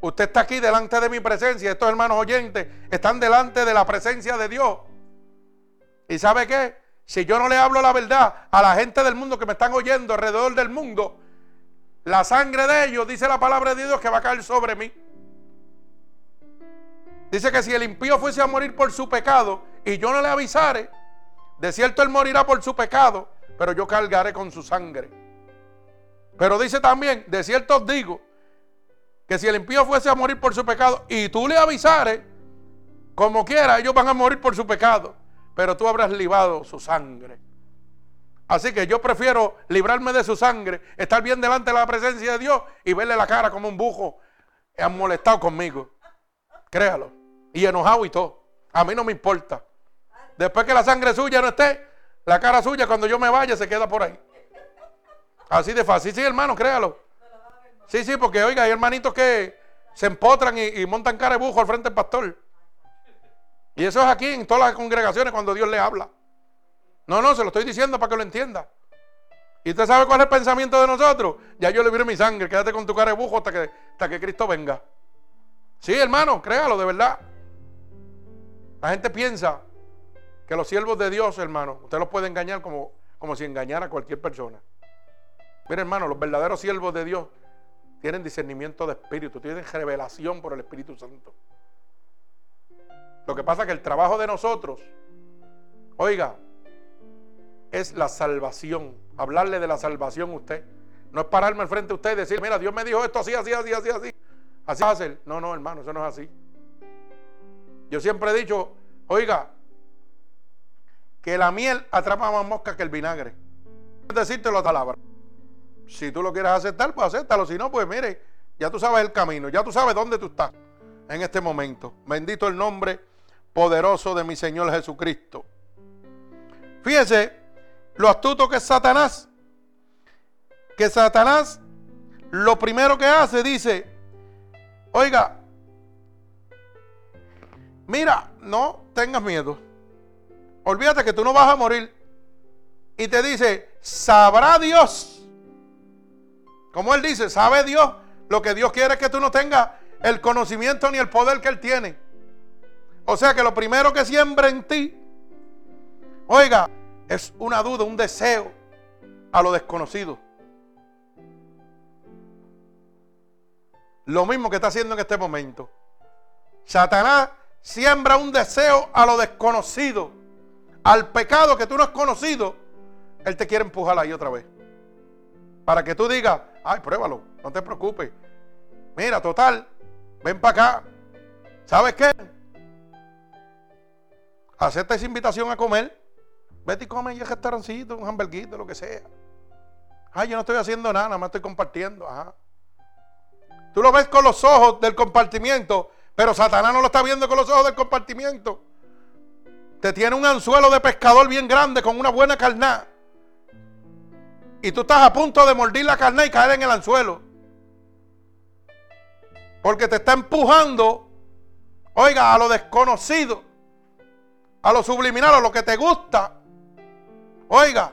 Usted está aquí delante de mi presencia. Estos hermanos oyentes están delante de la presencia de Dios. ¿Y sabe qué? Si yo no le hablo la verdad a la gente del mundo que me están oyendo alrededor del mundo, la sangre de ellos, dice la palabra de Dios, que va a caer sobre mí. Dice que si el impío fuese a morir por su pecado y yo no le avisare, de cierto él morirá por su pecado, pero yo cargaré con su sangre. Pero dice también, de cierto os digo, que si el impío fuese a morir por su pecado y tú le avisares, como quiera, ellos van a morir por su pecado pero tú habrás libado su sangre. Así que yo prefiero librarme de su sangre, estar bien delante de la presencia de Dios y verle la cara como un bujo han molestado conmigo. Créalo. Y enojado y todo. A mí no me importa. Después que la sangre suya no esté, la cara suya cuando yo me vaya se queda por ahí. Así de fácil. Sí, hermano, créalo. Sí, sí, porque oiga, hay hermanitos que se empotran y, y montan cara de bujo al frente del pastor. Y eso es aquí en todas las congregaciones cuando Dios le habla. No, no, se lo estoy diciendo para que lo entienda. ¿Y usted sabe cuál es el pensamiento de nosotros? Ya yo le viré mi sangre, quédate con tu cara de bujo hasta que, hasta que Cristo venga. Sí, hermano, créalo, de verdad. La gente piensa que los siervos de Dios, hermano, usted los puede engañar como, como si engañara a cualquier persona. Mire, hermano, los verdaderos siervos de Dios tienen discernimiento de espíritu, tienen revelación por el Espíritu Santo. Lo que pasa es que el trabajo de nosotros, oiga, es la salvación. Hablarle de la salvación a usted. No es pararme al frente de usted y decir, mira, Dios me dijo esto así, así, así, así, así. Así va a ser. No, no, hermano, eso no es así. Yo siempre he dicho, oiga, que la miel atrapa más moscas que el vinagre. Decírtelo a palabra. Si tú lo quieres aceptar, pues acéptalo. Si no, pues mire, ya tú sabes el camino, ya tú sabes dónde tú estás en este momento. Bendito el nombre poderoso de mi Señor Jesucristo. Fíjese lo astuto que es Satanás. Que Satanás lo primero que hace dice, oiga, mira, no tengas miedo. Olvídate que tú no vas a morir. Y te dice, sabrá Dios. Como él dice, sabe Dios. Lo que Dios quiere es que tú no tengas el conocimiento ni el poder que Él tiene. O sea que lo primero que siembra en ti, oiga, es una duda, un deseo a lo desconocido. Lo mismo que está haciendo en este momento. Satanás siembra un deseo a lo desconocido, al pecado que tú no has conocido. Él te quiere empujar ahí otra vez. Para que tú digas, ay, pruébalo, no te preocupes. Mira, total, ven para acá. ¿Sabes qué? Acepta esa invitación a comer. Vete y come en el restaurancito, un hamburguito, lo que sea. Ay, yo no estoy haciendo nada, nada más estoy compartiendo. Ajá. Tú lo ves con los ojos del compartimiento, pero Satanás no lo está viendo con los ojos del compartimiento. Te tiene un anzuelo de pescador bien grande con una buena carnada. Y tú estás a punto de mordir la carne y caer en el anzuelo. Porque te está empujando, oiga, a lo desconocido, a lo subliminal, a lo que te gusta. Oiga,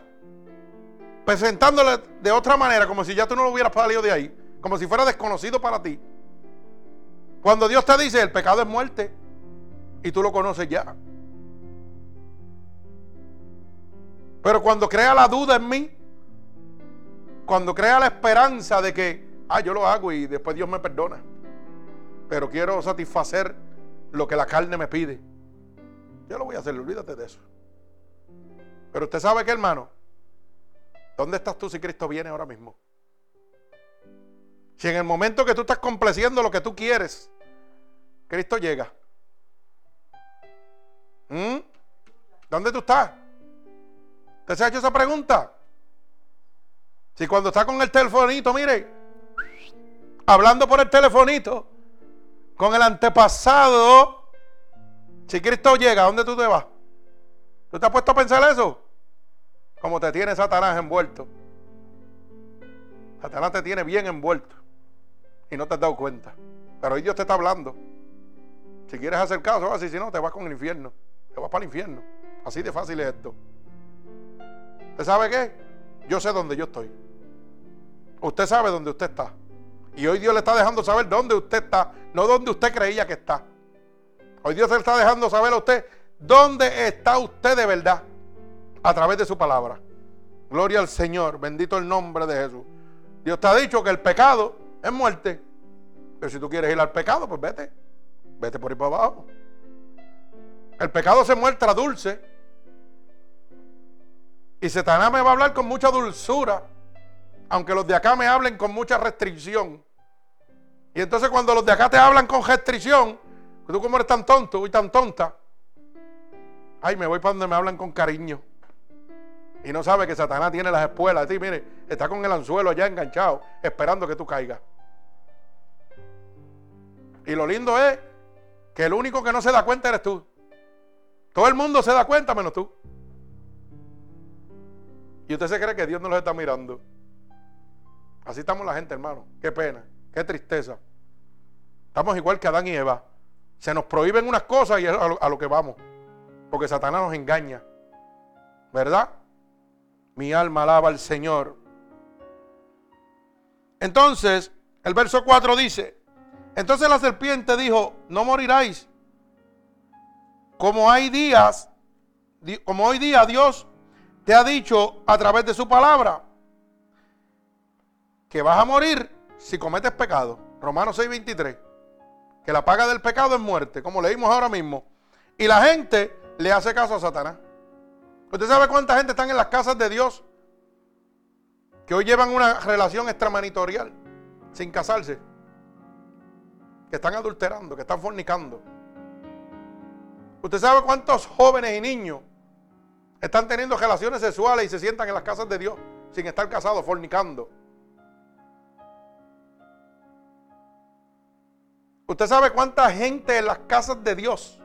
presentándole de otra manera, como si ya tú no lo hubieras salido de ahí, como si fuera desconocido para ti. Cuando Dios te dice, el pecado es muerte, y tú lo conoces ya. Pero cuando crea la duda en mí, cuando crea la esperanza de que, ah, yo lo hago y después Dios me perdona. Pero quiero satisfacer lo que la carne me pide. Yo lo voy a hacer, olvídate de eso. Pero usted sabe que, hermano, ¿dónde estás tú si Cristo viene ahora mismo? Si en el momento que tú estás complaciendo lo que tú quieres, Cristo llega. ¿Mm? ¿Dónde tú estás? ¿Usted se ha hecho esa pregunta? Si cuando está con el telefonito, mire, hablando por el telefonito, con el antepasado, si Cristo llega, ¿a dónde tú te vas? ¿Tú te has puesto a pensar eso? Como te tiene Satanás envuelto. Satanás te tiene bien envuelto. Y no te has dado cuenta. Pero hoy Dios te está hablando. Si quieres hacer caso, si no, te vas con el infierno. Te vas para el infierno. Así de fácil es esto. ¿Usted sabe qué? Yo sé dónde yo estoy. Usted sabe dónde usted está. Y hoy Dios le está dejando saber dónde usted está, no dónde usted creía que está. Hoy Dios le está dejando saber a usted dónde está usted de verdad a través de su palabra. Gloria al Señor, bendito el nombre de Jesús. Dios te ha dicho que el pecado es muerte. Pero si tú quieres ir al pecado, pues vete. Vete por ahí para abajo. El pecado se muestra dulce. Y Satanás me va a hablar con mucha dulzura aunque los de acá me hablen con mucha restricción. Y entonces cuando los de acá te hablan con restricción, tú como eres tan tonto y tan tonta, ay, me voy para donde me hablan con cariño. Y no sabe que Satanás tiene las espuelas ti, mire, está con el anzuelo allá enganchado, esperando que tú caigas. Y lo lindo es que el único que no se da cuenta eres tú. Todo el mundo se da cuenta menos tú. Y usted se cree que Dios no los está mirando. Así estamos la gente, hermano. Qué pena, qué tristeza. Estamos igual que Adán y Eva. Se nos prohíben unas cosas y es a lo, que vamos. Porque Satanás nos engaña. ¿Verdad? Mi alma alaba al Señor. Entonces, el verso 4 dice, entonces la serpiente dijo, no moriráis. Como hay días, como hoy día Dios te ha dicho a través de su palabra, que vas a morir si cometes pecado. Romanos 6:23. Que la paga del pecado es muerte, como leímos ahora mismo. Y la gente le hace caso a Satanás. ¿Usted sabe cuánta gente están en las casas de Dios que hoy llevan una relación extramanitorial sin casarse? Que están adulterando, que están fornicando. ¿Usted sabe cuántos jóvenes y niños están teniendo relaciones sexuales y se sientan en las casas de Dios sin estar casados, fornicando? Usted sabe cuánta gente en las casas de Dios,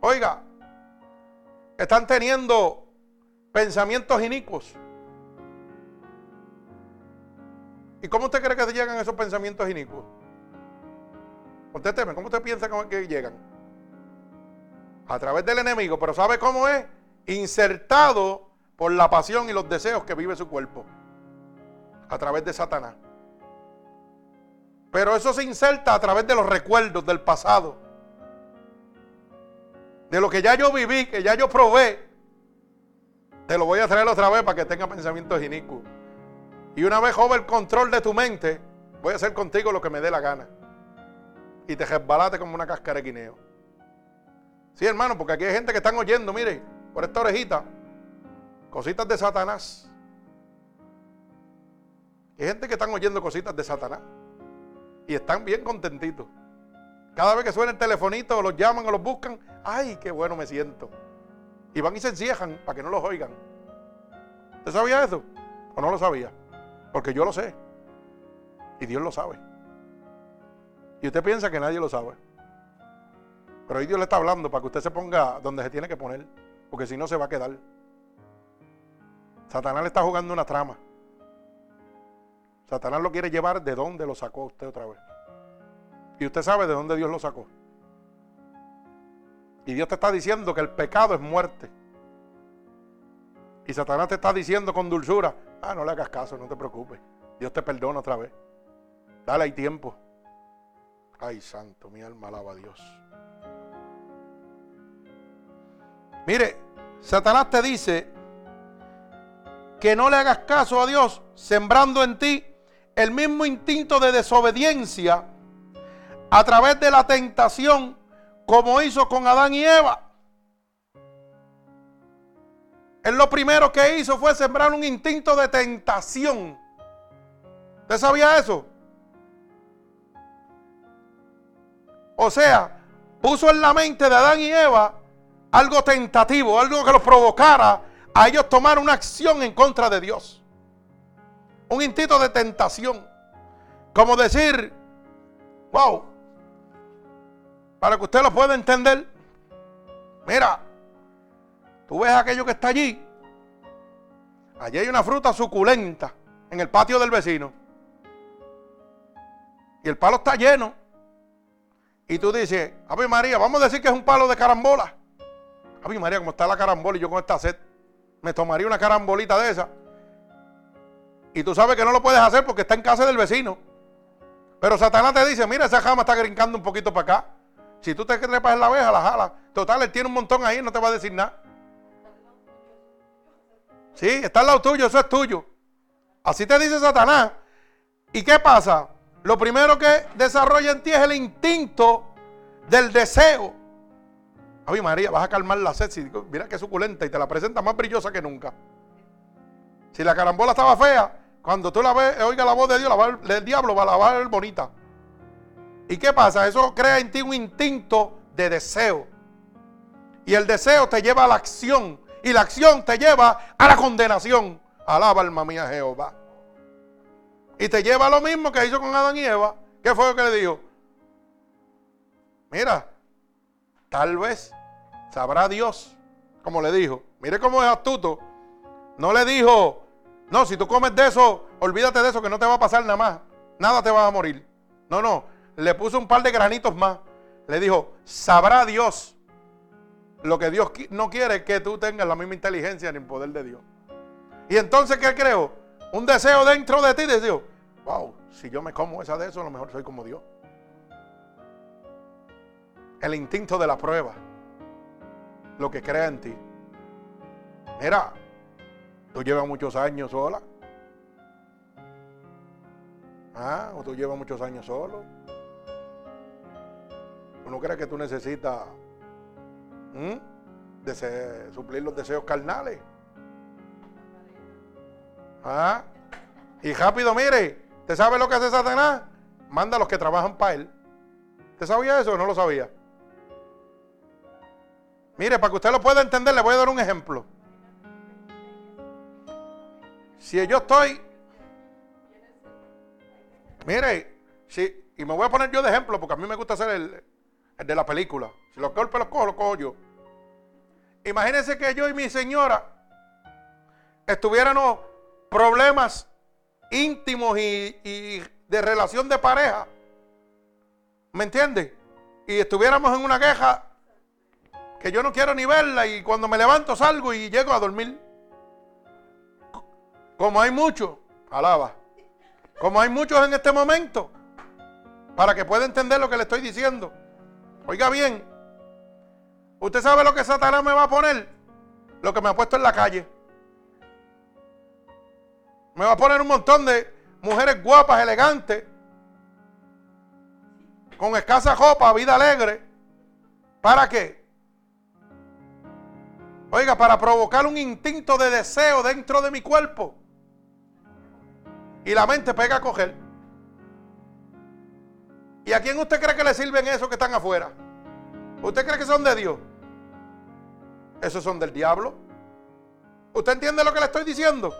oiga, están teniendo pensamientos inicuos. ¿Y cómo usted cree que llegan esos pensamientos inicuos? Contésteme, ¿cómo usted piensa que llegan? A través del enemigo, pero ¿sabe cómo es? Insertado por la pasión y los deseos que vive su cuerpo. A través de Satanás. Pero eso se inserta a través de los recuerdos del pasado. De lo que ya yo viví, que ya yo probé. Te lo voy a traer otra vez para que tenga pensamientos inicuos. Y una vez joven el control de tu mente, voy a hacer contigo lo que me dé la gana. Y te resbalate como una cáscara de guineo. Sí, hermano, porque aquí hay gente que están oyendo, mire, por esta orejita, cositas de Satanás. Hay gente que están oyendo cositas de Satanás y están bien contentitos. Cada vez que suena el telefonito o los llaman o los buscan, ay, qué bueno me siento. Y van y se encierran para que no los oigan. ¿Usted sabía eso? ¿O no lo sabía? Porque yo lo sé. Y Dios lo sabe. Y usted piensa que nadie lo sabe. Pero ahí Dios le está hablando para que usted se ponga donde se tiene que poner. Porque si no se va a quedar. Satanás le está jugando una trama. Satanás lo quiere llevar de dónde lo sacó usted otra vez. Y usted sabe de dónde Dios lo sacó. Y Dios te está diciendo que el pecado es muerte. Y Satanás te está diciendo con dulzura, ah, no le hagas caso, no te preocupes. Dios te perdona otra vez. Dale ahí tiempo. Ay, santo, mi alma alaba a Dios. Mire, Satanás te dice que no le hagas caso a Dios, sembrando en ti el mismo instinto de desobediencia a través de la tentación como hizo con Adán y Eva. Él lo primero que hizo fue sembrar un instinto de tentación. ¿Usted sabía eso? O sea, puso en la mente de Adán y Eva algo tentativo, algo que los provocara a ellos tomar una acción en contra de Dios un instinto de tentación. Como decir, wow, para que usted lo pueda entender, mira, tú ves aquello que está allí. Allí hay una fruta suculenta en el patio del vecino. Y el palo está lleno. Y tú dices, Ave María, vamos a decir que es un palo de carambola. Ave María, como está la carambola y yo con esta sed, me tomaría una carambolita de esa y tú sabes que no lo puedes hacer porque está en casa del vecino. Pero Satanás te dice, mira, esa jama está brincando un poquito para acá. Si tú te trepas en la abeja, la jala. Total, él tiene un montón ahí, no te va a decir nada. Sí, está al lado tuyo, eso es tuyo. Así te dice Satanás. ¿Y qué pasa? Lo primero que desarrolla en ti es el instinto del deseo. Ay, María, vas a calmar la sed. mira qué suculenta y te la presenta más brillosa que nunca. Si la carambola estaba fea, cuando tú la ves, oiga la voz de Dios, la el diablo va a la va a ver bonita. ¿Y qué pasa? Eso crea en ti un instinto de deseo. Y el deseo te lleva a la acción. Y la acción te lleva a la condenación. Alaba alma mía Jehová. Y te lleva a lo mismo que hizo con Adán y Eva. ¿Qué fue lo que le dijo? Mira, tal vez sabrá Dios, como le dijo. Mire cómo es astuto. No le dijo, no, si tú comes de eso, olvídate de eso, que no te va a pasar nada más. Nada te va a morir. No, no. Le puso un par de granitos más. Le dijo, sabrá Dios. Lo que Dios no quiere es que tú tengas la misma inteligencia ni el poder de Dios. Y entonces, ¿qué creo? Un deseo dentro de ti de. Wow, si yo me como esa de eso, a lo mejor soy como Dios. El instinto de la prueba. Lo que crea en ti. Mira, Tú llevas muchos años sola. Ah, o tú llevas muchos años solo. ¿Uno cree que tú necesitas suplir los deseos carnales? Ah, y rápido, mire, ¿te sabe lo que hace Satanás? Manda a los que trabajan para él. ¿Te sabía eso o no lo sabía? Mire, para que usted lo pueda entender, le voy a dar un ejemplo. Si yo estoy, mire, si, y me voy a poner yo de ejemplo porque a mí me gusta hacer el, de la película. Si los golpes los cojo, los cojo yo. Imagínense que yo y mi señora estuviéramos problemas íntimos y, y de relación de pareja. ¿Me entiende? Y estuviéramos en una queja que yo no quiero ni verla y cuando me levanto salgo y llego a dormir. Como hay muchos, alaba. Como hay muchos en este momento. para que pueda entender lo que le estoy diciendo. Oiga bien, ¿usted sabe lo que Satanás me va a poner? Lo que me ha puesto en la calle. Me va a poner un montón de mujeres guapas, elegantes, con escasa ropa, vida alegre. ¿Para qué? Oiga, para provocar un instinto de deseo dentro de mi cuerpo. Y la mente pega a coger. ¿Y a quién usted cree que le sirven esos que están afuera? ¿Usted cree que son de Dios? Esos son del diablo. ¿Usted entiende lo que le estoy diciendo?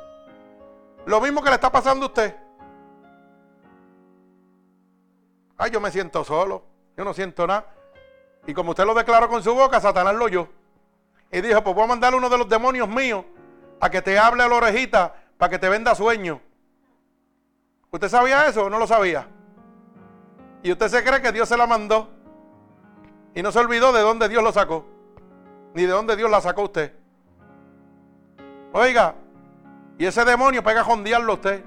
Lo mismo que le está pasando a usted. Ay, yo me siento solo. Yo no siento nada. Y como usted lo declaró con su boca, Satanás lo oyó. Y dijo, pues voy a mandar uno de los demonios míos a que te hable a la orejita para que te venda sueño. ¿Usted sabía eso o no lo sabía? Y usted se cree que Dios se la mandó. Y no se olvidó de dónde Dios lo sacó. Ni de dónde Dios la sacó usted. Oiga, y ese demonio pega a jondearlo usted.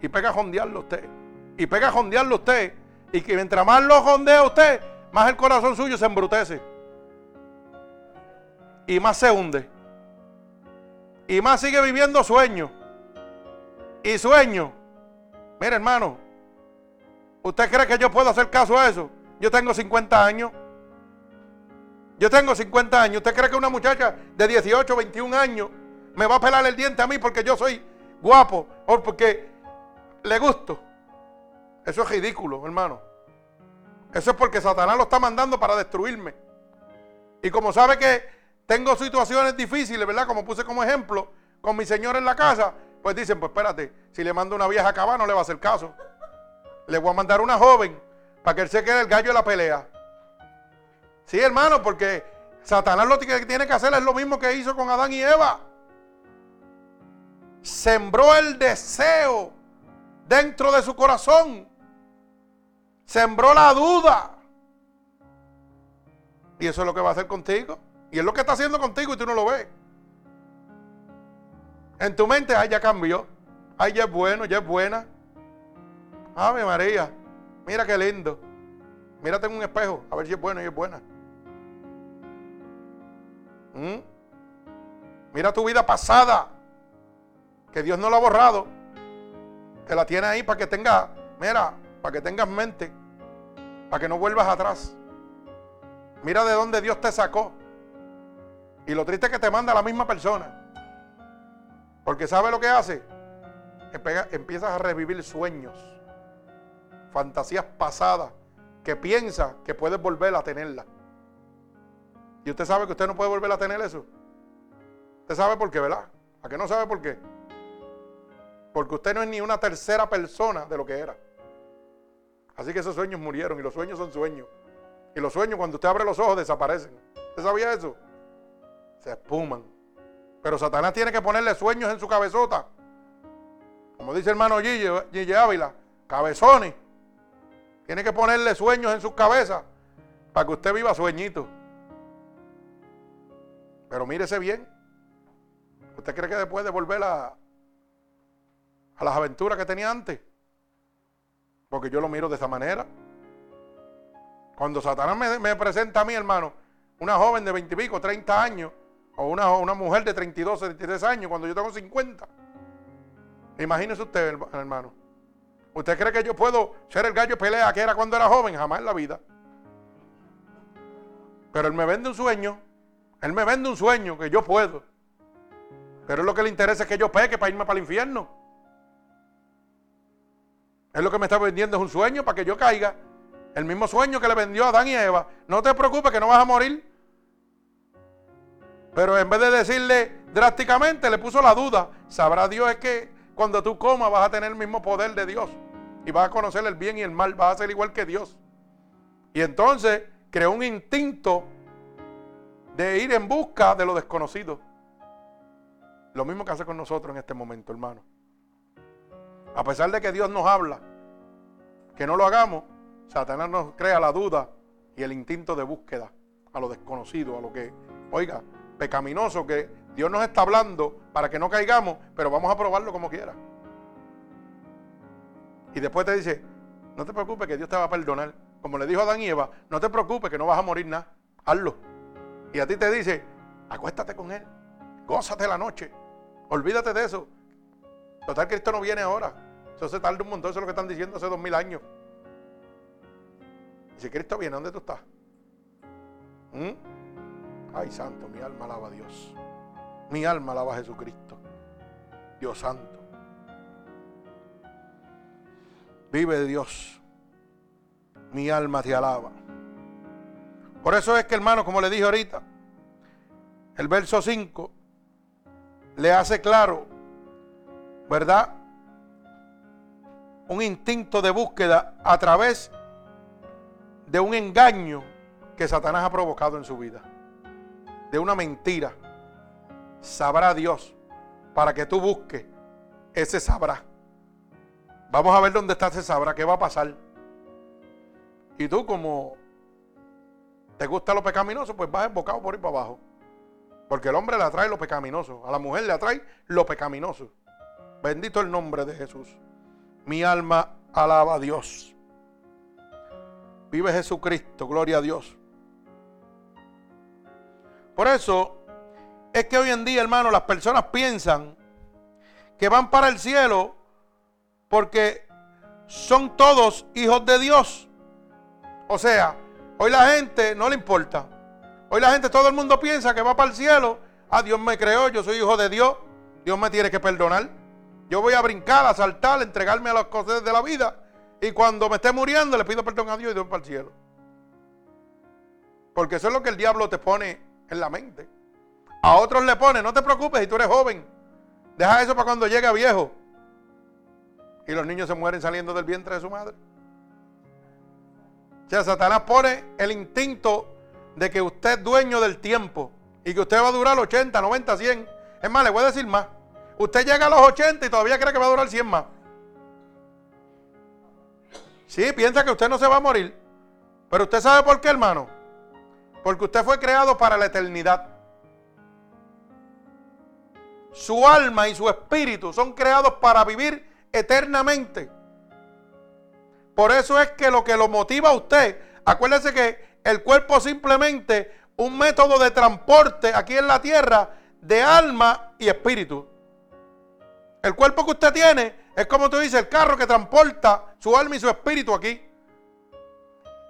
Y pega a jondearlo usted. Y pega a jondearlo usted. Y que mientras más lo jondea usted, más el corazón suyo se embrutece. Y más se hunde. Y más sigue viviendo sueños. Y sueños. Mire, hermano. ¿Usted cree que yo puedo hacer caso a eso? Yo tengo 50 años. Yo tengo 50 años. ¿Usted cree que una muchacha de 18, 21 años me va a pelar el diente a mí porque yo soy guapo o porque le gusto? Eso es ridículo, hermano. Eso es porque Satanás lo está mandando para destruirme. Y como sabe que tengo situaciones difíciles, ¿verdad? Como puse como ejemplo, con mi señor en la casa, pues dicen, pues espérate, si le mando una vieja cava no le va a hacer caso. Le voy a mandar una joven para que él se quede el gallo de la pelea. Sí, hermano, porque Satanás lo que tiene que hacer es lo mismo que hizo con Adán y Eva. Sembró el deseo dentro de su corazón Sembró la duda. Y eso es lo que va a hacer contigo. Y es lo que está haciendo contigo y tú no lo ves. En tu mente, ay, ya cambió. Ay, ya es bueno, ya es buena. Ave María, mira qué lindo. Mírate en un espejo, a ver si es bueno y es buena. ¿Mm? Mira tu vida pasada, que Dios no la ha borrado. Te la tiene ahí para que tenga, mira, para que tengas mente, para que no vuelvas atrás. Mira de dónde Dios te sacó. Y lo triste es que te manda la misma persona. Porque ¿sabe lo que hace? Empiezas a revivir sueños, fantasías pasadas, que piensa que puedes volver a tenerla. Y usted sabe que usted no puede volver a tener eso. Usted sabe por qué, ¿verdad? ¿A qué no sabe por qué? Porque usted no es ni una tercera persona de lo que era. Así que esos sueños murieron y los sueños son sueños. Y los sueños cuando usted abre los ojos desaparecen. ¿Usted sabía eso? Se espuman. Pero Satanás tiene que ponerle sueños en su cabezota. Como dice hermano Gille, Ávila, cabezones. Tiene que ponerle sueños en sus cabezas para que usted viva sueñito. Pero mírese bien. ¿Usted cree que después de volver a, a las aventuras que tenía antes? Porque yo lo miro de esa manera. Cuando Satanás me, presenta a mí, hermano, una joven de 20 y pico, 30 años, o una, una mujer de 32, 33 años, cuando yo tengo 50. Imagínese usted, hermano. ¿Usted cree que yo puedo ser el gallo pelea que era cuando era joven? Jamás en la vida. Pero él me vende un sueño. Él me vende un sueño que yo puedo. Pero es lo que le interesa es que yo peque para irme para el infierno. Es lo que me está vendiendo, es un sueño para que yo caiga. El mismo sueño que le vendió a Adán y Eva. No te preocupes que no vas a morir. Pero en vez de decirle drásticamente, le puso la duda. Sabrá Dios es que cuando tú comas vas a tener el mismo poder de Dios. Y vas a conocer el bien y el mal. Vas a ser igual que Dios. Y entonces creó un instinto de ir en busca de lo desconocido. Lo mismo que hace con nosotros en este momento, hermano. A pesar de que Dios nos habla, que no lo hagamos, Satanás nos crea la duda y el instinto de búsqueda a lo desconocido, a lo que, oiga, pecaminoso, que Dios nos está hablando para que no caigamos, pero vamos a probarlo como quiera. Y después te dice, No te preocupes que Dios te va a perdonar. Como le dijo a Adán y Eva, no te preocupes que no vas a morir nada. Hazlo. Y a ti te dice, acuéstate con Él. Gózate la noche. Olvídate de eso. Total, Cristo no viene ahora. Eso se tarda un montón. Eso es lo que están diciendo hace dos mil años. Y si Cristo viene, ¿dónde tú estás? ¿Mm? Ay, santo, mi alma alaba a Dios. Mi alma alaba a Jesucristo. Dios santo. Vive Dios. Mi alma te alaba. Por eso es que, hermano, como le dije ahorita, el verso 5 le hace claro, ¿verdad? Un instinto de búsqueda a través de un engaño que Satanás ha provocado en su vida. De una mentira. Sabrá Dios para que tú busques ese sabrá. Vamos a ver dónde está ese sabrá, qué va a pasar. Y tú como te gusta lo pecaminoso, pues vas embocado por ir para abajo. Porque el hombre le atrae lo pecaminoso, a la mujer le atrae lo pecaminoso. Bendito el nombre de Jesús. Mi alma alaba a Dios. Vive Jesucristo, gloria a Dios. Por eso es que hoy en día, hermano, las personas piensan que van para el cielo porque son todos hijos de Dios. O sea, hoy la gente no le importa. Hoy la gente, todo el mundo piensa que va para el cielo. Ah, Dios me creó, yo soy hijo de Dios. Dios me tiene que perdonar. Yo voy a brincar, a saltar, a entregarme a las cosas de la vida. Y cuando me esté muriendo, le pido perdón a Dios y Dios para el cielo. Porque eso es lo que el diablo te pone en la mente. A otros le pone, no te preocupes si tú eres joven. Deja eso para cuando llegue viejo. Y los niños se mueren saliendo del vientre de su madre. O sea, Satanás pone el instinto de que usted es dueño del tiempo y que usted va a durar 80, 90, 100. Es más, le voy a decir más. Usted llega a los 80 y todavía cree que va a durar 100 más. Sí, piensa que usted no se va a morir. Pero usted sabe por qué, hermano. Porque usted fue creado para la eternidad. Su alma y su espíritu son creados para vivir eternamente. Por eso es que lo que lo motiva a usted, acuérdese que el cuerpo simplemente un método de transporte aquí en la tierra de alma y espíritu. El cuerpo que usted tiene es como tú dices, el carro que transporta su alma y su espíritu aquí.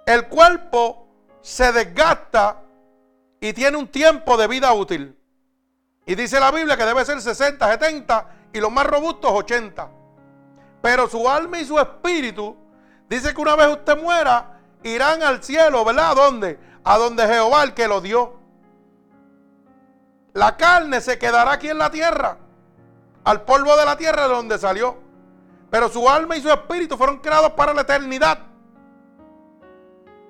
El cuerpo se desgasta y tiene un tiempo de vida útil. Y dice la Biblia que debe ser 60, 70 y los más robustos 80. Pero su alma y su espíritu, dice que una vez usted muera, irán al cielo, ¿verdad? ¿A dónde? A donde Jehová el que lo dio. La carne se quedará aquí en la tierra, al polvo de la tierra de donde salió. Pero su alma y su espíritu fueron creados para la eternidad.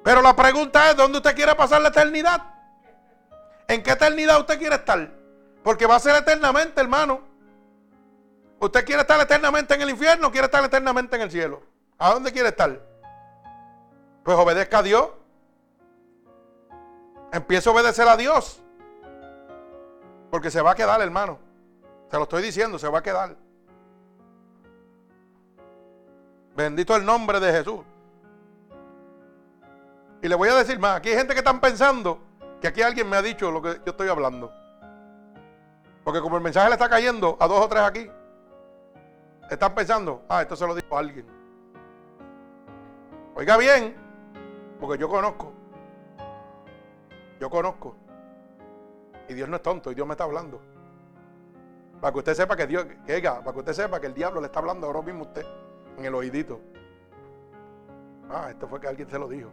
Pero la pregunta es, ¿dónde usted quiere pasar la eternidad? ¿En qué eternidad usted quiere estar? Porque va a ser eternamente, hermano. ¿Usted quiere estar eternamente en el infierno o quiere estar eternamente en el cielo? ¿A dónde quiere estar? Pues obedezca a Dios. Empieza a obedecer a Dios. Porque se va a quedar, hermano. Se lo estoy diciendo, se va a quedar. Bendito el nombre de Jesús. Y le voy a decir más, aquí hay gente que están pensando que aquí alguien me ha dicho lo que yo estoy hablando. Porque como el mensaje le está cayendo a dos o tres aquí, están pensando, ah, esto se lo dijo a alguien. Oiga bien, porque yo conozco. Yo conozco. Y Dios no es tonto, y Dios me está hablando. Para que usted sepa que Dios, que, para que usted sepa que el diablo le está hablando ahora mismo a usted, en el oídito. Ah, esto fue que alguien se lo dijo.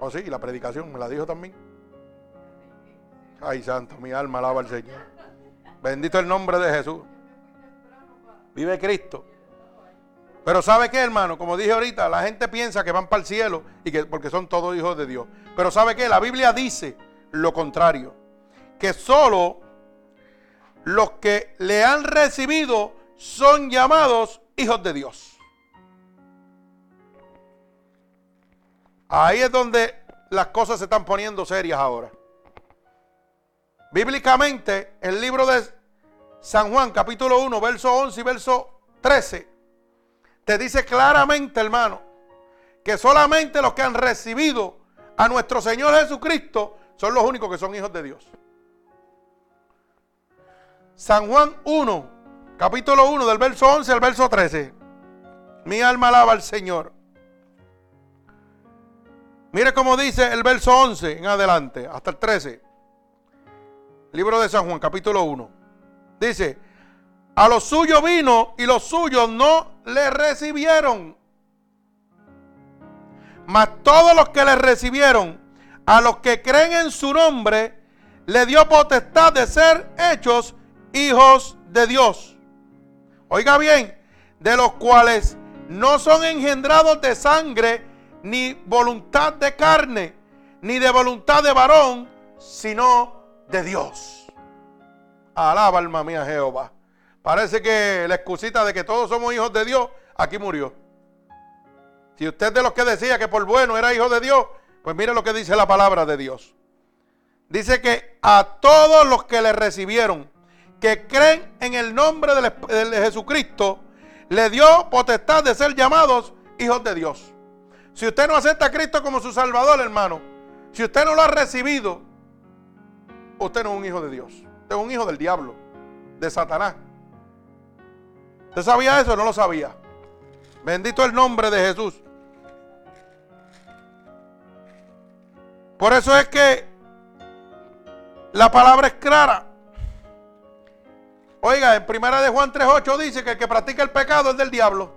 Oh, sí, la predicación me la dijo también. Ay, santo, mi alma alaba al Señor. Bendito el nombre de Jesús. Vive Cristo. Pero ¿sabe qué, hermano? Como dije ahorita, la gente piensa que van para el cielo y que porque son todos hijos de Dios. Pero ¿sabe qué? La Biblia dice lo contrario. Que solo los que le han recibido son llamados hijos de Dios. Ahí es donde las cosas se están poniendo serias ahora. Bíblicamente, el libro de San Juan, capítulo 1, verso 11 y verso 13, te dice claramente, hermano, que solamente los que han recibido a nuestro Señor Jesucristo son los únicos que son hijos de Dios. San Juan 1, capítulo 1, del verso 11 al verso 13. Mi alma alaba al Señor. Mire cómo dice el verso 11 en adelante, hasta el 13. Libro de San Juan, capítulo 1. Dice, a los suyos vino y los suyos no le recibieron. Mas todos los que le recibieron, a los que creen en su nombre, le dio potestad de ser hechos hijos de Dios. Oiga bien, de los cuales no son engendrados de sangre, ni voluntad de carne, ni de voluntad de varón, sino de Dios. Alaba alma mía Jehová. Parece que la excusita de que todos somos hijos de Dios, aquí murió. Si usted de los que decía que por bueno era hijo de Dios, pues mire lo que dice la palabra de Dios. Dice que a todos los que le recibieron, que creen en el nombre de Jesucristo, le dio potestad de ser llamados hijos de Dios. Si usted no acepta a Cristo como su Salvador, hermano, si usted no lo ha recibido, usted no es un hijo de Dios. Usted es un hijo del diablo, de Satanás. ¿Usted sabía eso no lo sabía? Bendito el nombre de Jesús. Por eso es que la palabra es clara. Oiga, en primera de Juan 3.8 dice que el que practica el pecado es del diablo.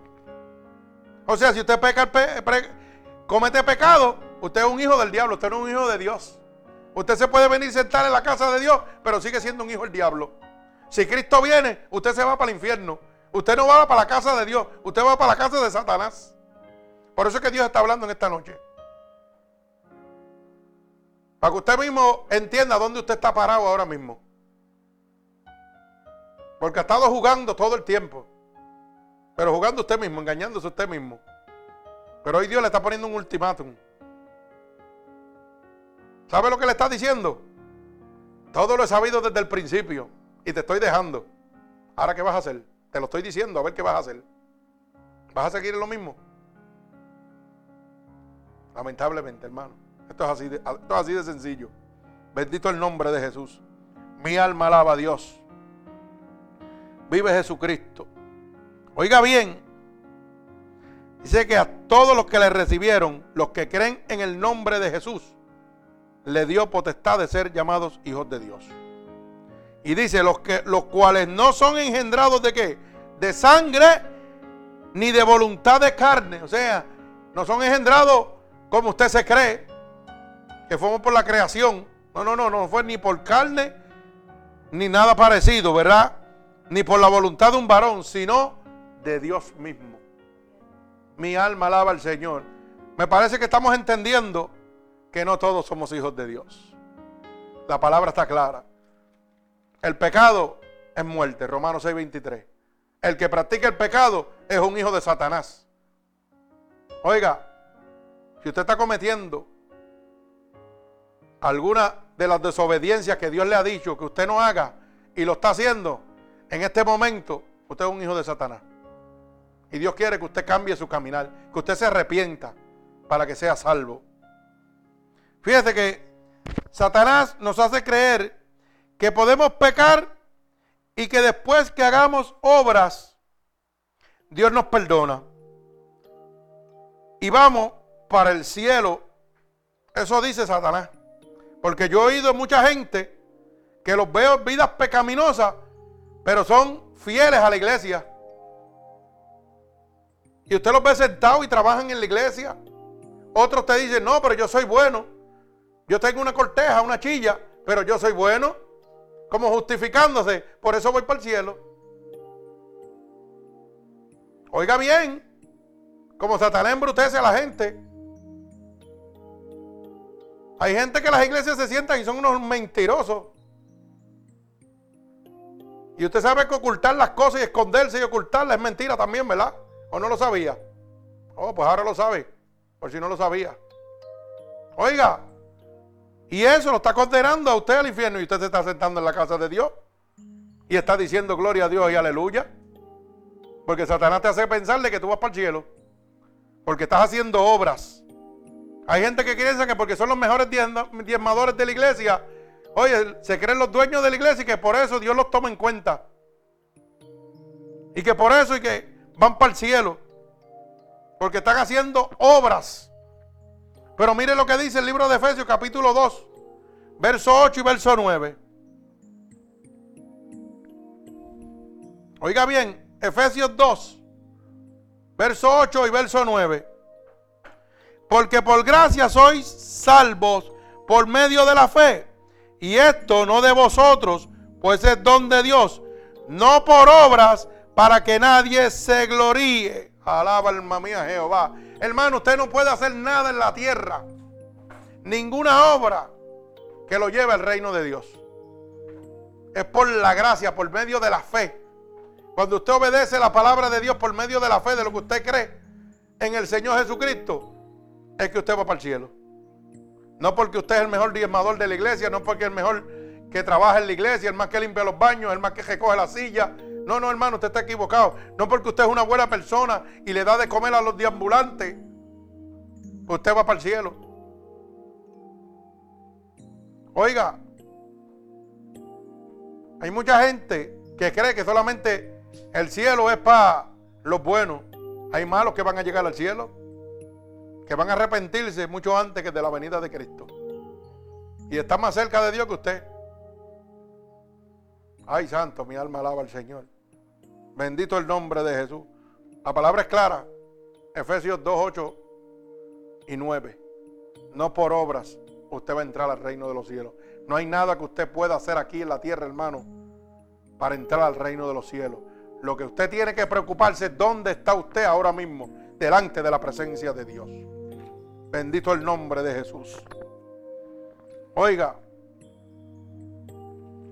O sea, si usted peca el comete pecado, usted es un hijo del diablo, usted no es un hijo de Dios. Usted se puede venir sentar en la casa de Dios, pero sigue siendo un hijo del diablo. Si Cristo viene, usted se va para el infierno. Usted no va para la casa de Dios, usted va para la casa de Satanás. Por eso es que Dios está hablando en esta noche. Para que usted mismo entienda dónde usted está parado ahora mismo. Porque ha estado jugando todo el tiempo. Pero jugando usted mismo, engañándose usted mismo. Pero hoy Dios le está poniendo un ultimátum. ¿Sabe lo que le está diciendo? Todo lo he sabido desde el principio y te estoy dejando. Ahora, ¿qué vas a hacer? Te lo estoy diciendo, a ver qué vas a hacer. ¿Vas a seguir en lo mismo? Lamentablemente, hermano. Esto es así esto es así de sencillo. Bendito el nombre de Jesús. Mi alma alaba a Dios. Vive Jesucristo. Oiga bien, Dice que a todos los que le recibieron, los que creen en el nombre de Jesús, le dio potestad de ser llamados hijos de Dios. Y dice, los, que, los cuales no son engendrados de qué? De sangre ni de voluntad de carne. O sea, no son engendrados como usted se cree, que fuimos por la creación. No, no, no, no fue ni por carne ni nada parecido, ¿verdad? Ni por la voluntad de un varón, sino de Dios mismo. Mi alma alaba al Señor. Me parece que estamos entendiendo que no todos somos hijos de Dios. La palabra está clara. El pecado es muerte, Romanos 6:23. El que practica el pecado es un hijo de Satanás. Oiga, si usted está cometiendo alguna de las desobediencias que Dios le ha dicho que usted no haga y lo está haciendo, en este momento usted es un hijo de Satanás. Y Dios quiere que usted cambie su caminar, que usted se arrepienta para que sea salvo. Fíjese que Satanás nos hace creer que podemos pecar y que después que hagamos obras, Dios nos perdona. Y vamos para el cielo. Eso dice Satanás. Porque yo he oído mucha gente que los veo en vidas pecaminosas, pero son fieles a la iglesia. Y usted los ve sentados y trabajan en la iglesia. Otros te dicen, no, pero yo soy bueno. Yo tengo una corteja, una chilla, pero yo soy bueno. Como justificándose. Por eso voy para el cielo. Oiga bien. Como Satanás embrutece a la gente. Hay gente que las iglesias se sientan y son unos mentirosos. Y usted sabe que ocultar las cosas y esconderse y ocultarlas es mentira también, ¿verdad? ¿O no lo sabía? Oh, pues ahora lo sabe. Por si no lo sabía. Oiga, y eso lo está condenando a usted al infierno y usted se está sentando en la casa de Dios y está diciendo gloria a Dios y aleluya. Porque Satanás te hace pensar de que tú vas para el cielo. Porque estás haciendo obras. Hay gente que piensa que porque son los mejores diezmadores de la iglesia, oye, se creen los dueños de la iglesia y que por eso Dios los toma en cuenta. Y que por eso y que van para el cielo. Porque están haciendo obras. Pero mire lo que dice el libro de Efesios capítulo 2, verso 8 y verso 9. Oiga bien, Efesios 2, verso 8 y verso 9. Porque por gracia sois salvos por medio de la fe. Y esto no de vosotros, pues es don de Dios, no por obras para que nadie se gloríe. Alaba alma mía Jehová. Hermano, usted no puede hacer nada en la tierra. Ninguna obra que lo lleve al reino de Dios. Es por la gracia, por medio de la fe. Cuando usted obedece la palabra de Dios por medio de la fe, de lo que usted cree en el Señor Jesucristo, es que usted va para el cielo. No porque usted es el mejor diezmador de la iglesia, no porque es el mejor que trabaja en la iglesia, el más que limpia los baños, el más que recoge la silla, no, no, hermano, usted está equivocado. No porque usted es una buena persona y le da de comer a los deambulantes, usted va para el cielo. Oiga, hay mucha gente que cree que solamente el cielo es para los buenos. Hay malos que van a llegar al cielo, que van a arrepentirse mucho antes que de la venida de Cristo. Y está más cerca de Dios que usted. Ay, santo, mi alma alaba al Señor. Bendito el nombre de Jesús. La palabra es clara. Efesios 2, 8 y 9. No por obras usted va a entrar al reino de los cielos. No hay nada que usted pueda hacer aquí en la tierra, hermano, para entrar al reino de los cielos. Lo que usted tiene que preocuparse es dónde está usted ahora mismo, delante de la presencia de Dios. Bendito el nombre de Jesús. Oiga,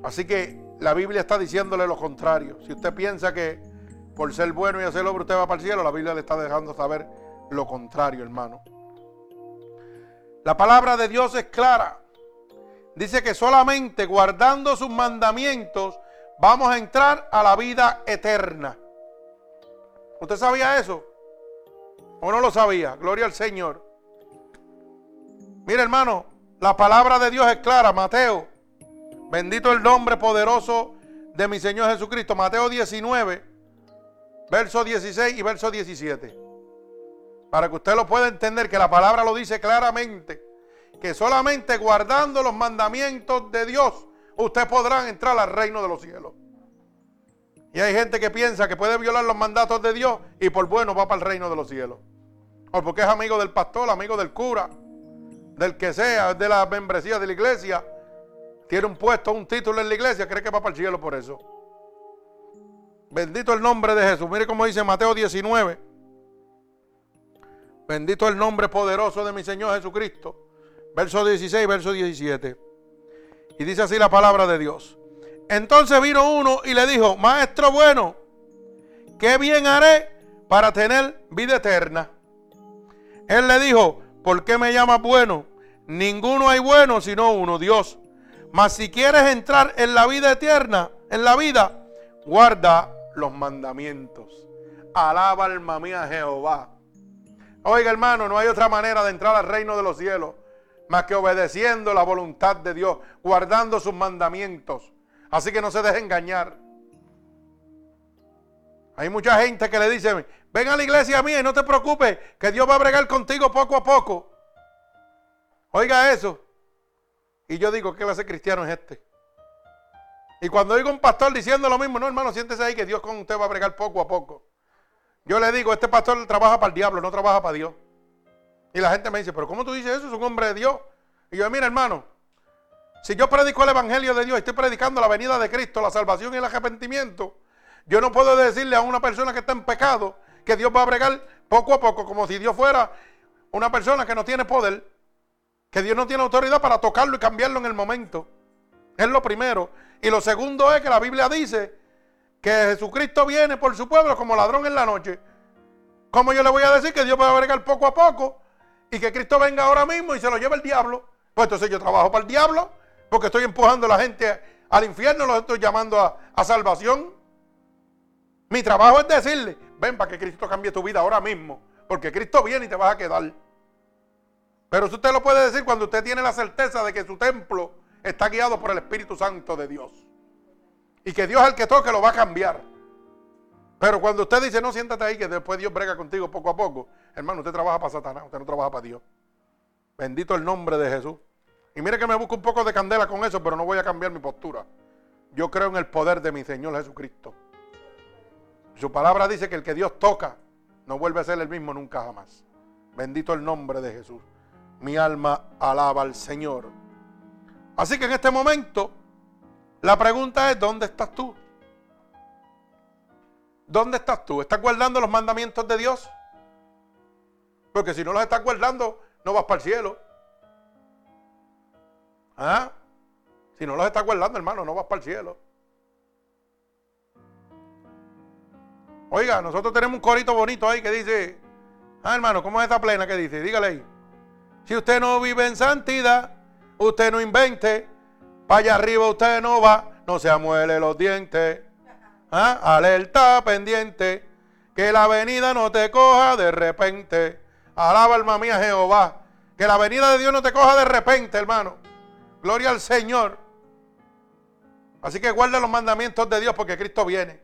así que la Biblia está diciéndole lo contrario. Si usted piensa que por ser bueno y hacer obra usted va para el cielo, la Biblia le está dejando saber lo contrario, hermano. La palabra de Dios es clara. Dice que solamente guardando sus mandamientos vamos a entrar a la vida eterna. ¿Usted sabía eso? ¿O no lo sabía? Gloria al Señor. Mire hermano, la palabra de Dios es clara. Mateo Bendito el nombre poderoso de mi Señor Jesucristo. Mateo 19, verso 16 y verso 17. Para que usted lo pueda entender, que la palabra lo dice claramente, que solamente guardando los mandamientos de Dios, usted podrá entrar al reino de los cielos. Y hay gente que piensa que puede violar los mandatos de Dios y por bueno va para el reino de los cielos. O porque es amigo del pastor, amigo del cura, del que sea, de la membresía de la iglesia tiene un puesto, un título en la iglesia, cree que va para el cielo por eso. Bendito el nombre de Jesús. Mire cómo dice Mateo 19. Bendito el nombre poderoso de mi Señor Jesucristo. Verso 16, verso 17. Y dice así la palabra de Dios. Entonces vino uno y le dijo, Maestro bueno, ¿qué bien haré para tener vida eterna? Él le dijo, ¿por qué me llamas bueno? Ninguno hay bueno sino uno, Dios. Mas si quieres entrar en la vida eterna, en la vida, guarda los mandamientos. Alaba alma mía Jehová. Oiga hermano, no hay otra manera de entrar al reino de los cielos más que obedeciendo la voluntad de Dios, guardando sus mandamientos. Así que no se deje engañar. Hay mucha gente que le dice, ven a la iglesia mía y no te preocupes, que Dios va a bregar contigo poco a poco. Oiga eso. Y yo digo, ¿qué clase cristiano es este? Y cuando oigo un pastor diciendo lo mismo, no hermano, siéntese ahí que Dios con usted va a bregar poco a poco. Yo le digo, este pastor trabaja para el diablo, no trabaja para Dios. Y la gente me dice, pero ¿cómo tú dices eso? Es un hombre de Dios. Y yo, mira hermano, si yo predico el Evangelio de Dios, estoy predicando la venida de Cristo, la salvación y el arrepentimiento, yo no puedo decirle a una persona que está en pecado que Dios va a bregar poco a poco, como si Dios fuera una persona que no tiene poder que Dios no tiene autoridad para tocarlo y cambiarlo en el momento. Es lo primero. Y lo segundo es que la Biblia dice que Jesucristo viene por su pueblo como ladrón en la noche. ¿Cómo yo le voy a decir que Dios va a bregar poco a poco y que Cristo venga ahora mismo y se lo lleve el diablo? Pues entonces yo trabajo para el diablo porque estoy empujando a la gente al infierno, los estoy llamando a, a salvación. Mi trabajo es decirle, ven para que Cristo cambie tu vida ahora mismo. Porque Cristo viene y te vas a quedar. Pero usted lo puede decir cuando usted tiene la certeza de que su templo está guiado por el Espíritu Santo de Dios. Y que Dios el que toque lo va a cambiar. Pero cuando usted dice, no, siéntate ahí, que después Dios brega contigo poco a poco, hermano, usted trabaja para Satanás, usted no trabaja para Dios. Bendito el nombre de Jesús. Y mire que me busco un poco de candela con eso, pero no voy a cambiar mi postura. Yo creo en el poder de mi Señor Jesucristo. Su palabra dice que el que Dios toca no vuelve a ser el mismo nunca jamás. Bendito el nombre de Jesús. Mi alma alaba al Señor. Así que en este momento, la pregunta es, ¿dónde estás tú? ¿Dónde estás tú? ¿Estás guardando los mandamientos de Dios? Porque si no los estás guardando, no vas para el cielo. ¿Ah? Si no los estás guardando, hermano, no vas para el cielo. Oiga, nosotros tenemos un corito bonito ahí que dice, ah, hermano, ¿cómo es esta plena que dice? Dígale ahí. Si usted no vive en santidad, usted no invente, para allá arriba usted no va, no se amuele los dientes. ¿Ah? Alerta pendiente, que la venida no te coja de repente. Alaba alma mía Jehová. Que la venida de Dios no te coja de repente, hermano. Gloria al Señor. Así que guarda los mandamientos de Dios porque Cristo viene.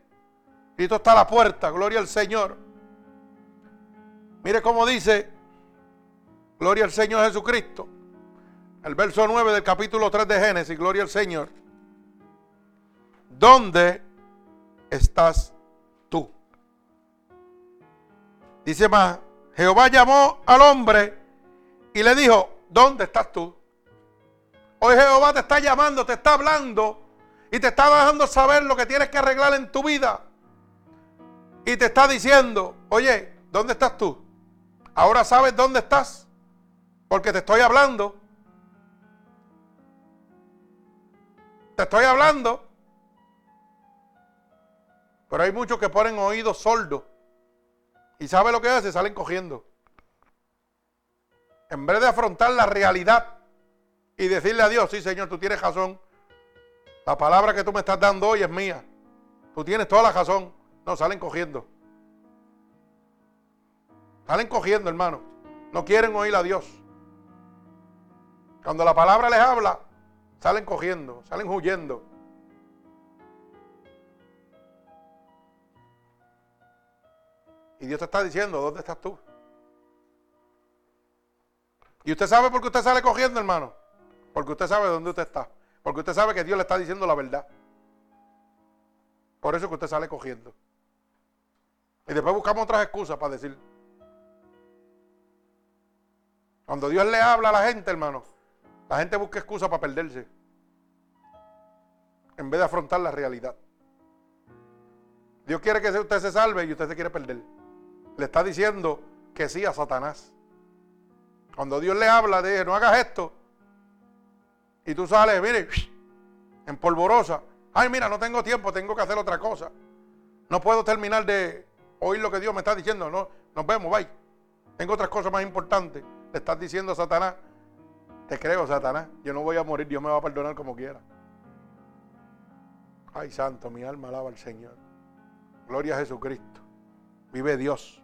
Cristo está a la puerta. Gloria al Señor. Mire cómo dice. Gloria al Señor Jesucristo. El verso 9 del capítulo 3 de Génesis. Gloria al Señor. ¿Dónde estás tú? Dice más. Jehová llamó al hombre y le dijo, ¿dónde estás tú? Hoy Jehová te está llamando, te está hablando y te está dejando saber lo que tienes que arreglar en tu vida. Y te está diciendo, oye, ¿dónde estás tú? Ahora sabes dónde estás, porque te estoy hablando. Te estoy hablando. Pero hay muchos que ponen oídos sordos. ¿Y sabe lo que hace? Salen cogiendo. En vez de afrontar la realidad y decirle a Dios, sí Señor, tú tienes razón. La palabra que tú me estás dando hoy es mía. Tú tienes toda la razón. No, salen cogiendo. Salen cogiendo, hermano. No quieren oír a Dios. Cuando la palabra les habla, salen cogiendo, salen huyendo. Y Dios te está diciendo, ¿dónde estás tú? Y usted sabe por qué usted sale cogiendo, hermano. Porque usted sabe dónde usted está. Porque usted sabe que Dios le está diciendo la verdad. Por eso que usted sale cogiendo. Y después buscamos otras excusas para decir. Cuando Dios le habla a la gente, hermano, la gente busca excusas para perderse. En vez de afrontar la realidad. Dios quiere que usted se salve y usted se quiere perder. Le está diciendo que sí a Satanás. Cuando Dios le habla, de no hagas esto. Y tú sales, mire, en polvorosa. Ay, mira, no tengo tiempo, tengo que hacer otra cosa. No puedo terminar de oír lo que Dios me está diciendo. No, nos vemos, bye. Tengo otras cosas más importantes. Le estás diciendo a Satanás, te creo, Satanás. Yo no voy a morir, Dios me va a perdonar como quiera. Ay, santo, mi alma alaba al Señor. Gloria a Jesucristo. Vive Dios.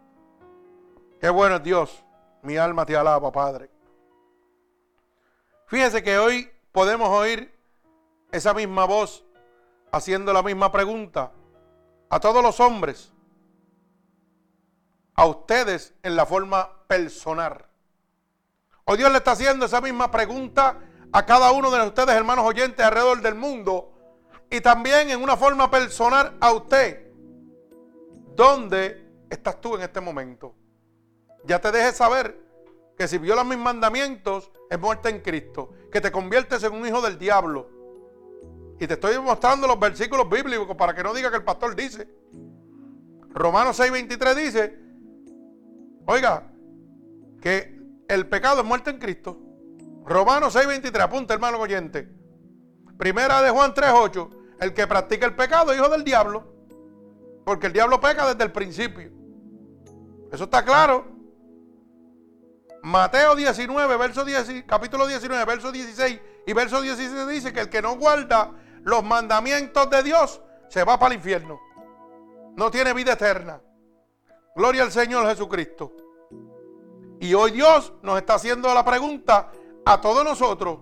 Qué bueno es Dios. Mi alma te alaba, Padre. Fíjense que hoy podemos oír esa misma voz haciendo la misma pregunta a todos los hombres, a ustedes en la forma personal. Hoy Dios le está haciendo esa misma pregunta a cada uno de ustedes, hermanos oyentes, alrededor del mundo. Y también en una forma personal a usted. ¿Dónde estás tú en este momento? ya te dejes saber que si violas mis mandamientos es muerte en Cristo, que te conviertes en un hijo del diablo. Y te estoy mostrando los versículos bíblicos para que no diga que el pastor dice. Romanos 6:23 dice, oiga, que el pecado es muerte en Cristo. Romanos 6:23, apunta hermano oyente. Primera de Juan 3:8, el que practica el pecado es hijo del diablo, porque el diablo peca desde el principio. Eso está claro. Mateo 19, verso 10, capítulo 19, verso 16 y verso 16 dice que el que no guarda los mandamientos de Dios se va para el infierno. no tiene vida eterna. Gloria al Señor Jesucristo. Y hoy Dios nos está haciendo la pregunta a todos nosotros,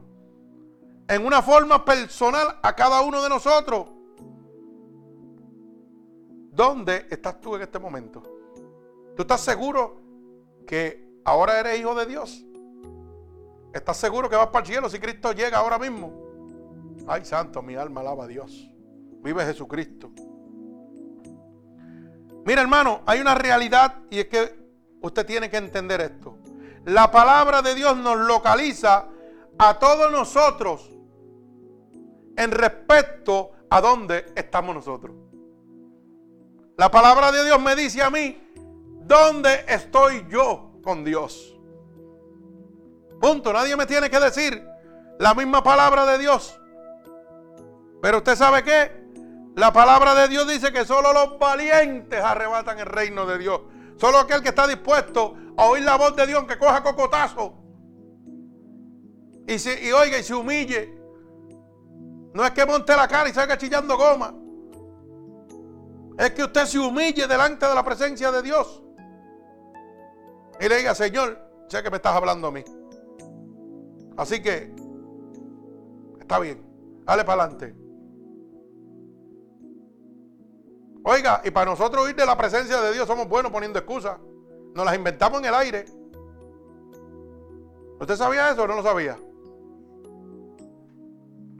en una forma personal a cada uno de nosotros. ¿Dónde estás tú en este momento? ¿Tú estás seguro que ahora eres hijo de Dios? ¿Estás seguro que vas para el cielo si Cristo llega ahora mismo? Ay, santo, mi alma alaba a Dios. Vive Jesucristo. Mira, hermano, hay una realidad y es que usted tiene que entender esto. La palabra de Dios nos localiza a todos nosotros en respecto a dónde estamos nosotros. La palabra de Dios me dice a mí, ¿dónde estoy yo con Dios? Punto, nadie me tiene que decir la misma palabra de Dios. Pero usted sabe qué? La palabra de Dios dice que solo los valientes arrebatan el reino de Dios. Solo aquel que está dispuesto a oír la voz de Dios, que coja cocotazo. Y, y oiga y se humille. No es que monte la cara y salga chillando goma. Es que usted se humille delante de la presencia de Dios. Y le diga, Señor, sé que me estás hablando a mí. Así que, está bien, dale para adelante. Oiga, y para nosotros ir de la presencia de Dios somos buenos poniendo excusas. Nos las inventamos en el aire. ¿Usted sabía eso o no lo sabía?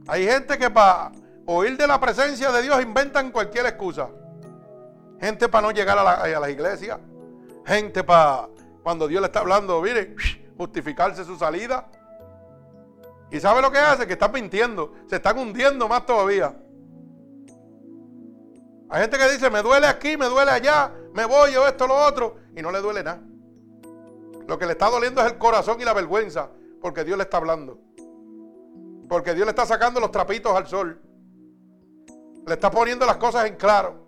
Hay gente que para oír de la presencia de Dios inventan cualquier excusa. Gente para no llegar a la, las iglesias. Gente para cuando Dios le está hablando, mire, justificarse su salida. ¿Y sabe lo que hace? Que están mintiendo. Se están hundiendo más todavía. Hay gente que dice, me duele aquí, me duele allá, me voy o esto, lo otro, y no le duele nada. Lo que le está doliendo es el corazón y la vergüenza, porque Dios le está hablando. Porque Dios le está sacando los trapitos al sol. Le está poniendo las cosas en claro.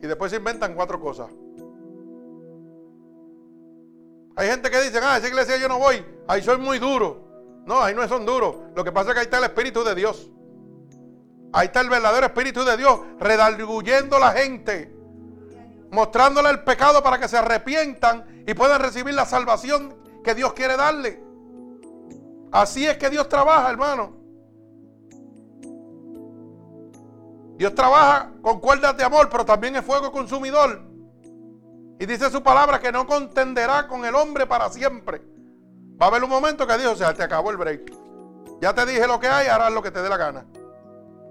Y después se inventan cuatro cosas. Hay gente que dice, ah, esa iglesia yo no voy, ahí soy muy duro. No, ahí no son duros. Lo que pasa es que ahí está el Espíritu de Dios. Ahí está el verdadero Espíritu de Dios redarguyendo a la gente, mostrándole el pecado para que se arrepientan y puedan recibir la salvación que Dios quiere darle. Así es que Dios trabaja, hermano. Dios trabaja con cuerdas de amor, pero también es fuego consumidor. Y dice su palabra que no contenderá con el hombre para siempre. Va a haber un momento que Dios, o sea, te acabó el break. Ya te dije lo que hay, harás lo que te dé la gana.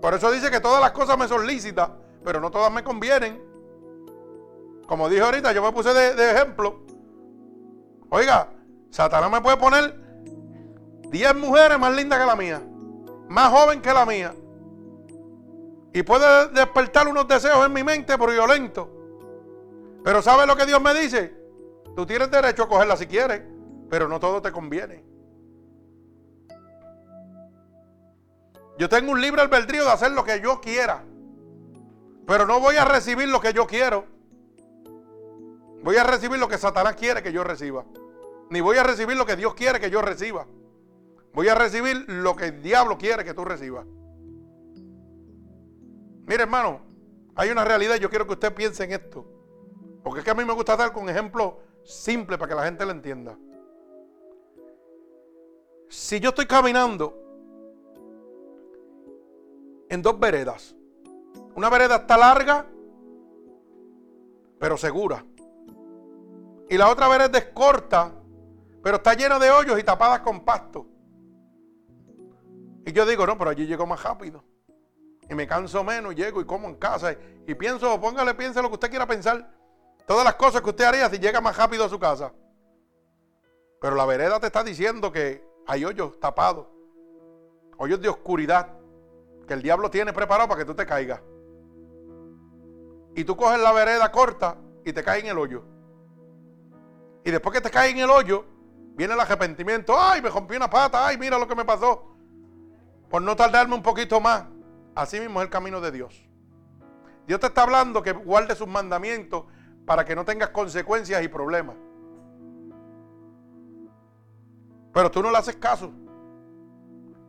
Por eso dice que todas las cosas me son lícitas, pero no todas me convienen. Como dije ahorita, yo me puse de, ejemplo. Oiga, Satanás me puede poner 10 mujeres más lindas que la mía, más joven que la mía. Y puede despertar unos deseos en mi mente por violento. Pero ¿sabe lo que Dios me dice? Tú tienes derecho a cogerla si quieres, pero no todo te conviene. Yo tengo un libre albedrío de hacer lo que yo quiera. Pero no voy a recibir lo que yo quiero. Voy a recibir lo que Satanás quiere que yo reciba. Ni voy a recibir lo que Dios quiere que yo reciba. Voy a recibir lo que el diablo quiere que tú recibas. Mire, hermano, hay una realidad. Yo quiero que usted piense en esto. Porque es que a mí me gusta dar con ejemplos simples para que la gente lo entienda. Si yo estoy caminando en dos veredas. Una vereda está larga, pero segura. Y la otra vereda es corta, pero está llena de hoyos y tapadas con pasto. Y yo digo, no, pero allí llego más rápido. Y me canso menos, llego y como en casa. Y pienso, póngale, piense lo que usted quiera pensar. Todas las cosas que usted haría si llega más rápido a su casa. Pero la vereda te está diciendo que hay hoyos tapados. Hoyos de oscuridad que el diablo tiene preparado para que tú te caigas. Y tú coges la vereda corta y te caes en el hoyo. Y después que te caes en el hoyo, viene el arrepentimiento. Ay, me rompí una pata. Ay, mira lo que me pasó. Por no tardarme un poquito más. Así mismo es el camino de Dios. Dios te está hablando que guarde sus mandamientos para que no tengas consecuencias y problemas. Pero tú no le haces caso.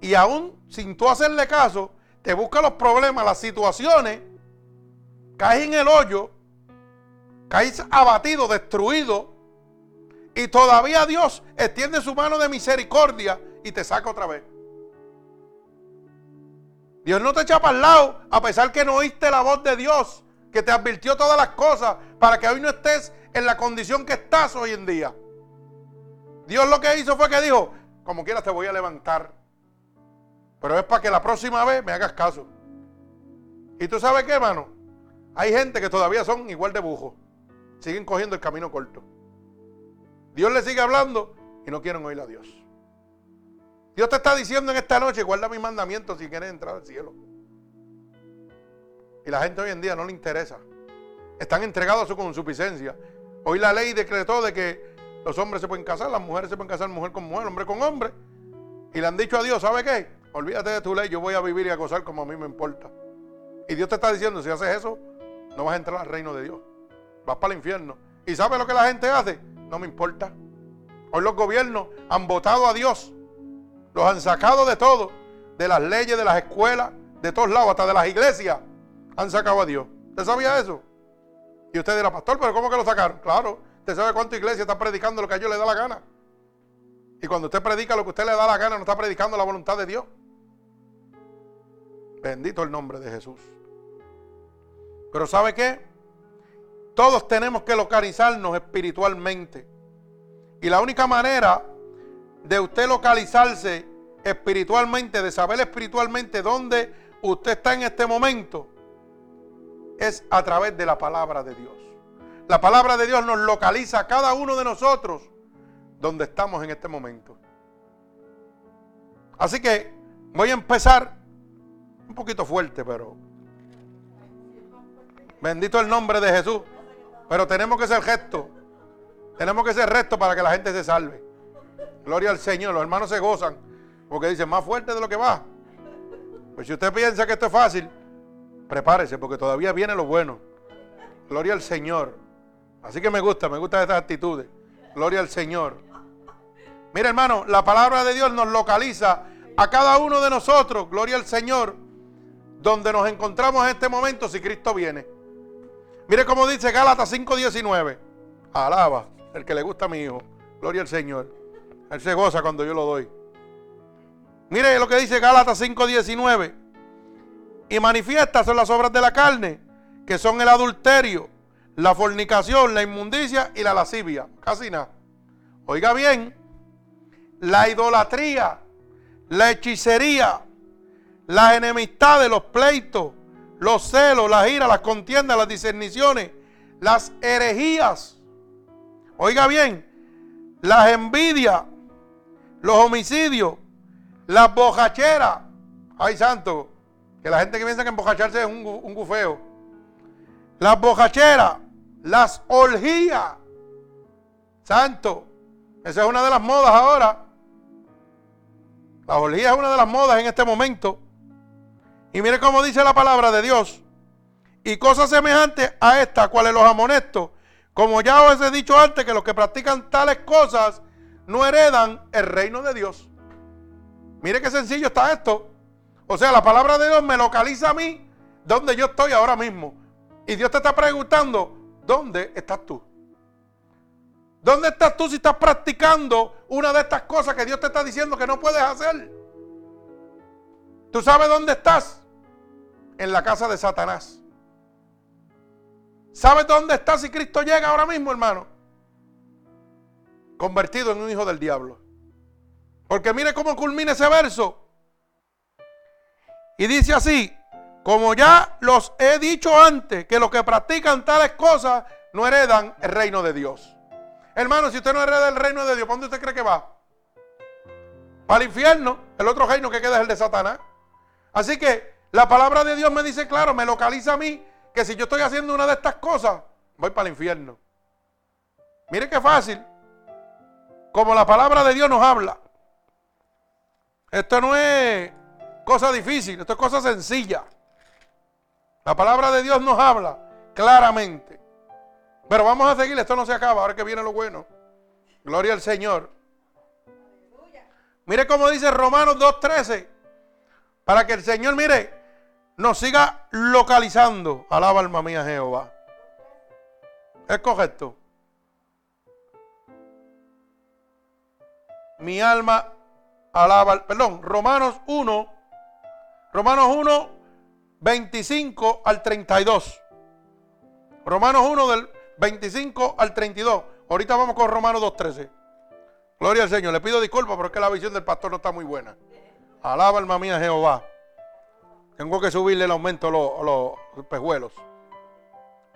Y aún sin tú hacerle caso, te busca los problemas, las situaciones, caes en el hoyo, caes abatido, destruido, y todavía Dios extiende su mano de misericordia y te saca otra vez. Dios no te echa para el lado, a pesar que no oíste la voz de Dios, que te advirtió todas las cosas, para que hoy no estés en la condición que estás hoy en día. Dios lo que hizo fue que dijo, como quieras te voy a levantar. Pero es para que la próxima vez me hagas caso. Y tú sabes qué, hermano. Hay gente que todavía son igual de. Siguen cogiendo el camino corto. Dios le sigue hablando y no quieren oír a Dios. Dios te está diciendo en esta noche, guarda mis mandamientos si quieres entrar al cielo. Y la gente hoy en día no le interesa. Están entregados a su consuficiencia. Hoy la ley decretó de que los hombres se pueden casar, las mujeres se pueden casar mujer con mujer, hombre con hombre. Y le han dicho a Dios, ¿sabe qué? Olvídate de tu ley, yo voy a vivir y a gozar como a mí me importa. Y Dios te está diciendo, si haces eso, no vas a entrar al reino de Dios. Vas para el infierno. ¿Y sabes lo que la gente hace? No me importa. Hoy los gobiernos han votado a Dios. Los han sacado de todo. De las leyes, de las escuelas, de todos lados, hasta de las iglesias. Han sacado a Dios. ¿Usted sabía eso? Y usted dirá, pastor, pero ¿cómo que lo sacaron? Claro, ¿Usted sabe cuánta iglesia está predicando lo que a ellos le da la gana? Y cuando usted predica lo que usted le da la gana, no está predicando la voluntad de Dios. Bendito el nombre de Jesús. Pero ¿sabe qué? Todos tenemos que localizarnos espiritualmente. Y la única manera de usted localizarse espiritualmente, de saber espiritualmente dónde usted está en este momento, es a través de la palabra de Dios. La palabra de Dios nos localiza a cada uno de nosotros donde estamos en este momento. Así que voy a empezar poquito fuerte, pero bendito el nombre de Jesús. Pero tenemos que ser rectos. Tenemos que ser rectos para que la gente se salve. Gloria al Señor. Los hermanos se gozan porque dicen más fuerte de lo que va. Pues si usted piensa que esto es fácil, prepárese porque todavía viene lo bueno. Gloria al Señor. Así que me gusta, me gustan estas actitudes. Gloria al Señor. Mira, hermano, la palabra de Dios nos localiza a cada uno de nosotros, gloria al Señor, donde nos encontramos en este momento si Cristo viene. Mire cómo dice Gálatas 5:19. Alaba, el que le gusta a mi hijo. Gloria al Señor. Él se goza cuando yo lo doy. Mire lo que dice Gálatas 5:19. Y manifiestas son las obras de la carne, que son el adulterio, la fornicación, la inmundicia y la lascivia. Casi nada. Oiga bien, la idolatría, la hechicería, las enemistades, los pleitos, los celos, las iras, las contiendas, las discerniciones, las herejías. Oiga bien, las envidias, los homicidios, las bojacheras. Ay, santo, que la gente que piensa que embojacharse es un, un gufeo. Las bojacheras, las orgías. Santo. Esa es una de las modas ahora. La orgía es una de las modas en este momento. Y mire cómo dice la palabra de Dios. Y cosas semejantes a esta, cuales los amonestos. Como ya os he dicho antes, que los que practican tales cosas no heredan el reino de Dios. Mire qué sencillo está esto. O sea, la palabra de Dios me localiza a mí donde yo estoy ahora mismo. Y Dios te está preguntando, ¿Dónde estás tú? ¿Dónde estás tú si estás practicando una de estas cosas que Dios te está diciendo que no puedes hacer? ¿Tú sabes dónde estás? En la casa de Satanás. ¿Sabes dónde estás si Cristo llega ahora mismo, hermano? Convertido en un hijo del diablo. Porque mire cómo culmina ese verso. Y dice así, como ya los he dicho antes, que los que practican tales cosas no heredan el reino de Dios. Hermano, si usted no hereda el reino de Dios, ¿para dónde usted cree que va? Para el infierno. El otro reino que queda es el de Satanás. Así que la palabra de Dios me dice claro, me localiza a mí, que si yo estoy haciendo una de estas cosas, voy para el infierno. Mire qué fácil. Como la palabra de Dios nos habla. Esto no es cosa difícil, esto es cosa sencilla. La palabra de Dios nos habla claramente. Pero vamos a seguir, esto no se acaba, ahora que viene lo bueno. Gloria al Señor. Mire cómo dice Romanos 2.13. Para que el Señor, mire, nos siga localizando. Alaba alma mía Jehová. ¿Es correcto? Mi alma alaba, perdón, Romanos 1, Romanos 1, 25 al 32. Romanos 1 del 25 al 32. Ahorita vamos con Romanos 2, 13. Gloria al Señor. Le pido disculpas, pero es que la visión del pastor no está muy buena. Alaba alma mía Jehová. Tengo que subirle el aumento a los, pejuelos.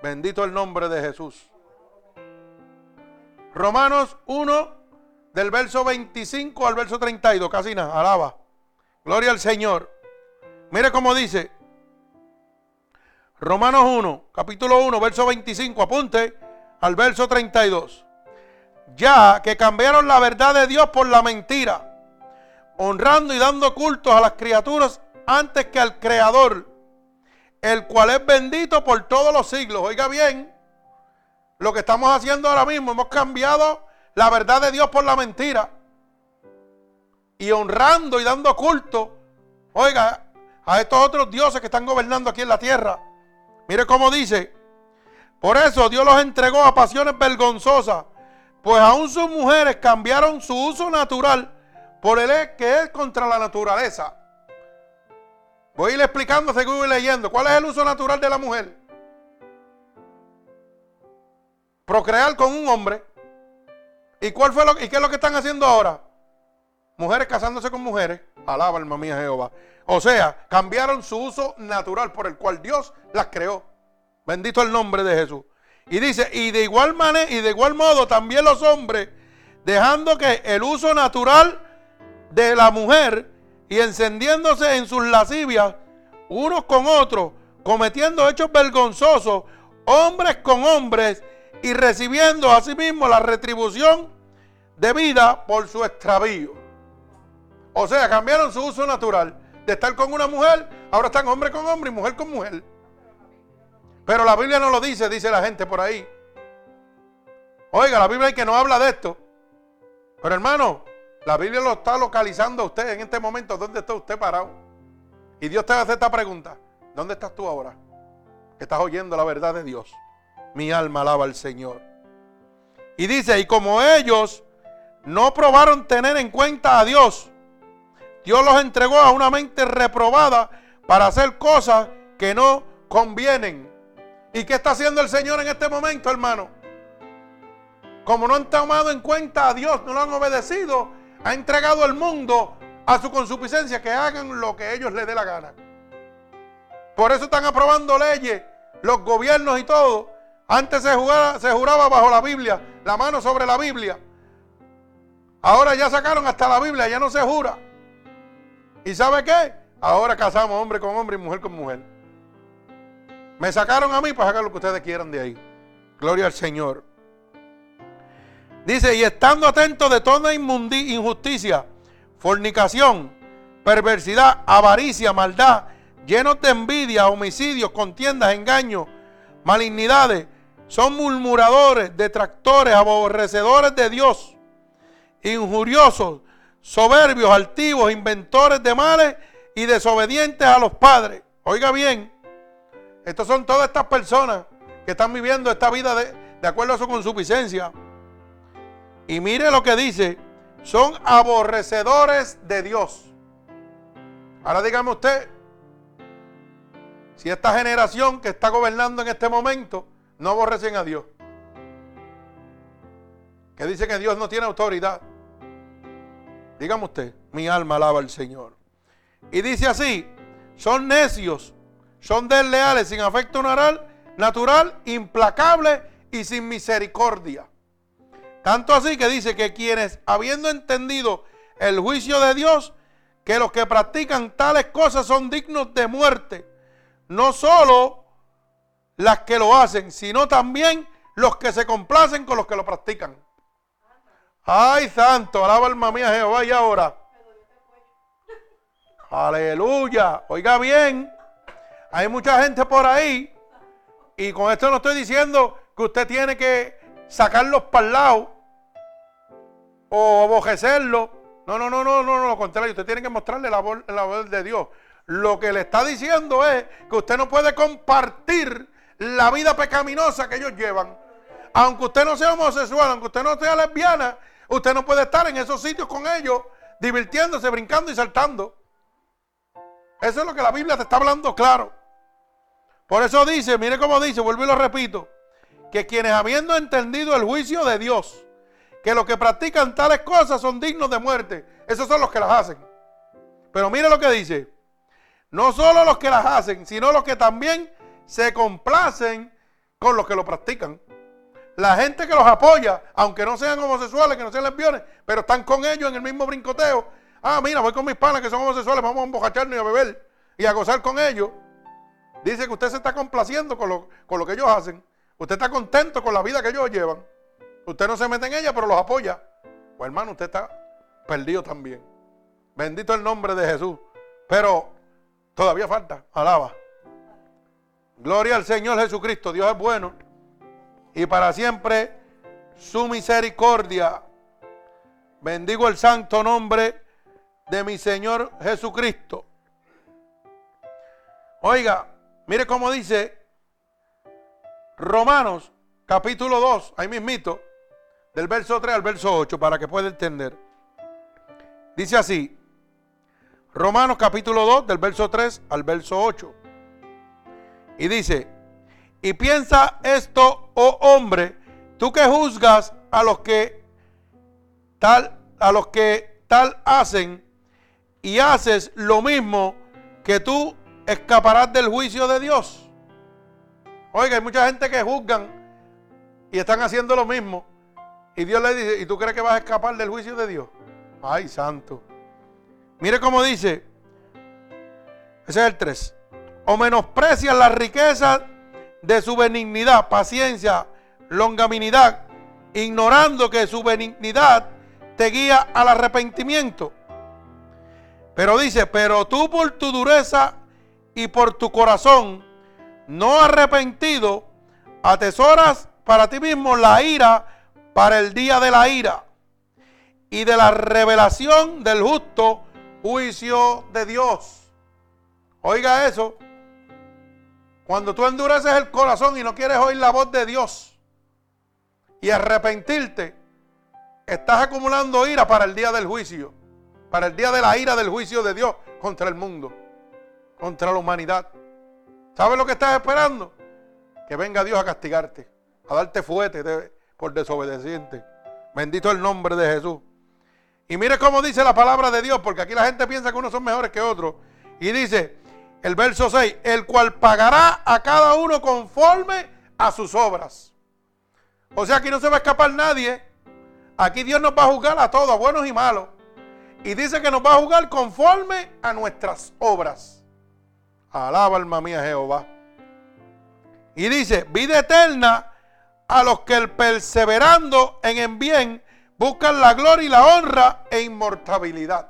Bendito el nombre de Jesús. Romanos 1, del verso 25 al verso 32, casi nada, alaba. Gloria al Señor. Mire cómo dice. Romanos 1, capítulo 1, verso 25, apunte al verso 32. Ya que cambiaron la verdad de Dios por la mentira, honrando y dando cultos a las criaturas antes que al Creador, el cual es bendito por todos los siglos. Oiga bien, lo que estamos haciendo ahora mismo, hemos cambiado la verdad de Dios por la mentira. Y honrando y dando culto, oiga, a estos otros dioses que están gobernando aquí en la tierra. Mire cómo dice, por eso Dios los entregó a pasiones vergonzosas, pues aún sus mujeres cambiaron su uso natural por el que es contra la naturaleza. Voy a ir explicando según voy leyendo. ¿Cuál es el uso natural de la mujer? Procrear con un hombre. ¿Y cuál fue lo, y qué es lo que están haciendo ahora? Mujeres casándose con mujeres. Alaba alma mía Jehová. O sea, cambiaron su uso natural por el cual Dios las creó. Bendito el nombre de Jesús. Y dice, y de igual manera y de igual modo también los hombres, dejando que el uso natural de la mujer y encendiéndose en sus lascivias unos con otros, cometiendo hechos vergonzosos, hombres con hombres, y recibiendo a sí la retribución de vida por su extravío. O sea, cambiaron su uso natural de estar con una mujer, ahora están hombre con hombre y mujer con mujer. Pero la Biblia no lo dice, dice la gente por ahí. Oiga, la Biblia hay que no habla de esto. Pero hermano, la Biblia lo está localizando a usted en este momento. ¿Dónde está usted parado? Y Dios te hace esta pregunta. ¿Dónde estás tú ahora? Que estás oyendo la verdad de Dios. Mi alma alaba al Señor. Y dice, y como ellos no probaron tener en cuenta a Dios, Dios los entregó a una mente reprobada para hacer cosas que no convienen. ¿Y qué está haciendo el Señor en este momento, hermano? Como no han tomado en cuenta a Dios, no lo han obedecido, ha entregado al mundo a su consuficiencia que hagan lo que ellos les dé la gana. Por eso están aprobando leyes, los gobiernos y todo. Antes se, juraba bajo la Biblia, la mano sobre la Biblia. Ahora ya sacaron hasta la Biblia, ya no se jura. ¿Y sabe qué? Ahora casamos hombre con hombre y mujer con mujer. Me sacaron a mí para sacar lo que ustedes quieran de ahí. Gloria al Señor. Dice, y estando atentos de toda injusticia, fornicación, perversidad, avaricia, maldad, llenos de envidia, homicidios, contiendas, engaños, malignidades, son murmuradores, detractores, aborrecedores de Dios, injuriosos, soberbios, altivos, inventores de males y desobedientes a los padres. Oiga bien, estos son todas estas personas que están viviendo esta vida de, de acuerdo a su consuficiencia. Y mire lo que dice, son aborrecedores de Dios. Ahora dígame usted, si esta generación que está gobernando en este momento no aborrecen a Dios, que dice que Dios no tiene autoridad, dígame usted, mi alma alaba al Señor. Y dice así, son necios, son desleales, sin afecto natural, natural, implacables y sin misericordia. Tanto así que dice que quienes, habiendo entendido el juicio de Dios, que los que practican tales cosas son dignos de muerte, no solo las que lo hacen, sino también los que se complacen con los que lo practican. Ay, santo, alaba alma mía Jehová y ahora. Aleluya. Oiga bien, hay mucha gente por ahí y con esto no estoy diciendo que usted tiene que sacarlos para el lado o abojecerlos. No, no, no, no, no, no, lo contrario. Usted tiene que mostrarle la voz, la voz de Dios. lo que le está diciendo es que usted no puede compartir la vida pecaminosa que ellos llevan. Aunque usted no sea homosexual, aunque usted no sea lesbiana, usted no puede estar en esos sitios con ellos, divirtiéndose, brincando y saltando. Eso es lo que la Biblia te está hablando claro. Por eso dice, mire cómo dice, vuelvo y lo repito, que quienes habiendo entendido el juicio de Dios, que los que practican tales cosas son dignos de muerte, esos son los que las hacen. Pero mire lo que dice, no solo los que las hacen, sino los que también se complacen con los que lo practican. La gente que los apoya, aunque no sean homosexuales, que no sean lesbianes, pero están con ellos en el mismo brincoteo. Ah, mira, voy con mis panas que son homosexuales, vamos a embocacharnos y a beber y a gozar con ellos. Dice que usted se está complaciendo con lo, con lo que ellos hacen. Usted está contento con la vida que ellos llevan. Usted no se mete en ella, pero los apoya. Pues hermano, usted está perdido también. Bendito el nombre de Jesús. Pero todavía falta. Alaba. Gloria al Señor Jesucristo. Dios es bueno. Y para siempre su misericordia. Bendigo el santo nombre de mi Señor Jesucristo. Oiga, mire cómo dice Romanos capítulo 2, ahí mismito, del verso 3 al verso 8, para que pueda entender. Dice así, Romanos capítulo 2, del verso 3 al verso 8. Y dice, y piensa esto, oh hombre, tú que juzgas a los que tal, a los que tal hacen, y haces lo mismo que tú escaparás del juicio de Dios. Oiga, hay mucha gente que juzgan y están haciendo lo mismo. Y Dios le dice, ¿y tú crees que vas a escapar del juicio de Dios? Ay, santo. Mire cómo dice. Ese es el 3. O menosprecias la riqueza de su benignidad, paciencia, longaminidad, ignorando que su benignidad te guía al arrepentimiento. Pero dice, pero tú por tu dureza y por tu corazón no arrepentido, atesoras para ti mismo la ira para el día de la ira y de la revelación del justo juicio de Dios. Oiga eso. Cuando tú endureces el corazón y no quieres oír la voz de Dios y arrepentirte, estás acumulando ira para el día del juicio para el día de la ira del juicio de Dios contra el mundo, contra la humanidad. ¿Sabes lo que estás esperando? Que venga Dios a castigarte, a darte fuerte por desobediente. Bendito el nombre de Jesús. Y mire cómo dice la palabra de Dios, porque aquí la gente piensa que unos son mejores que otros. Y dice el verso 6, el cual pagará a cada uno conforme a sus obras. O sea, aquí no se va a escapar nadie. Aquí Dios nos va a juzgar a todos, buenos y malos. Y dice que nos va a jugar conforme a nuestras obras. Alaba alma mía Jehová. Y dice, vida eterna a los que perseverando en el bien buscan la gloria y la honra e inmortabilidad.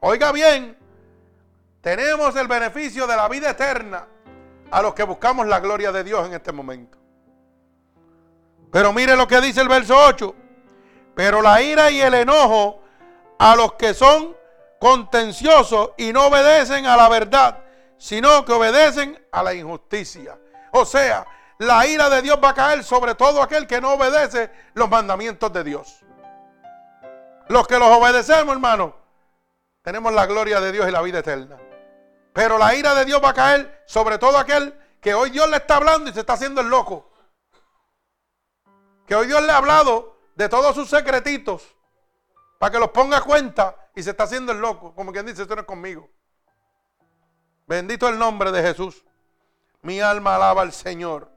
Oiga bien, tenemos el beneficio de la vida eterna a los que buscamos la gloria de Dios en este momento. Pero mire lo que dice el verso 8. Pero la ira y el enojo a los que son contenciosos y no obedecen a la verdad, sino que obedecen a la injusticia. O sea, la ira de Dios va a caer sobre todo aquel que no obedece los mandamientos de Dios. Los que los obedecemos, hermano, tenemos la gloria de Dios y la vida eterna. Pero la ira de Dios va a caer sobre todo aquel que hoy Dios le está hablando y se está haciendo el loco. Que hoy Dios le ha hablado de todos sus secretitos para que los ponga a cuenta y se está haciendo el loco, como quien dice, esto no es conmigo. Bendito el nombre de Jesús. Mi alma alaba al Señor.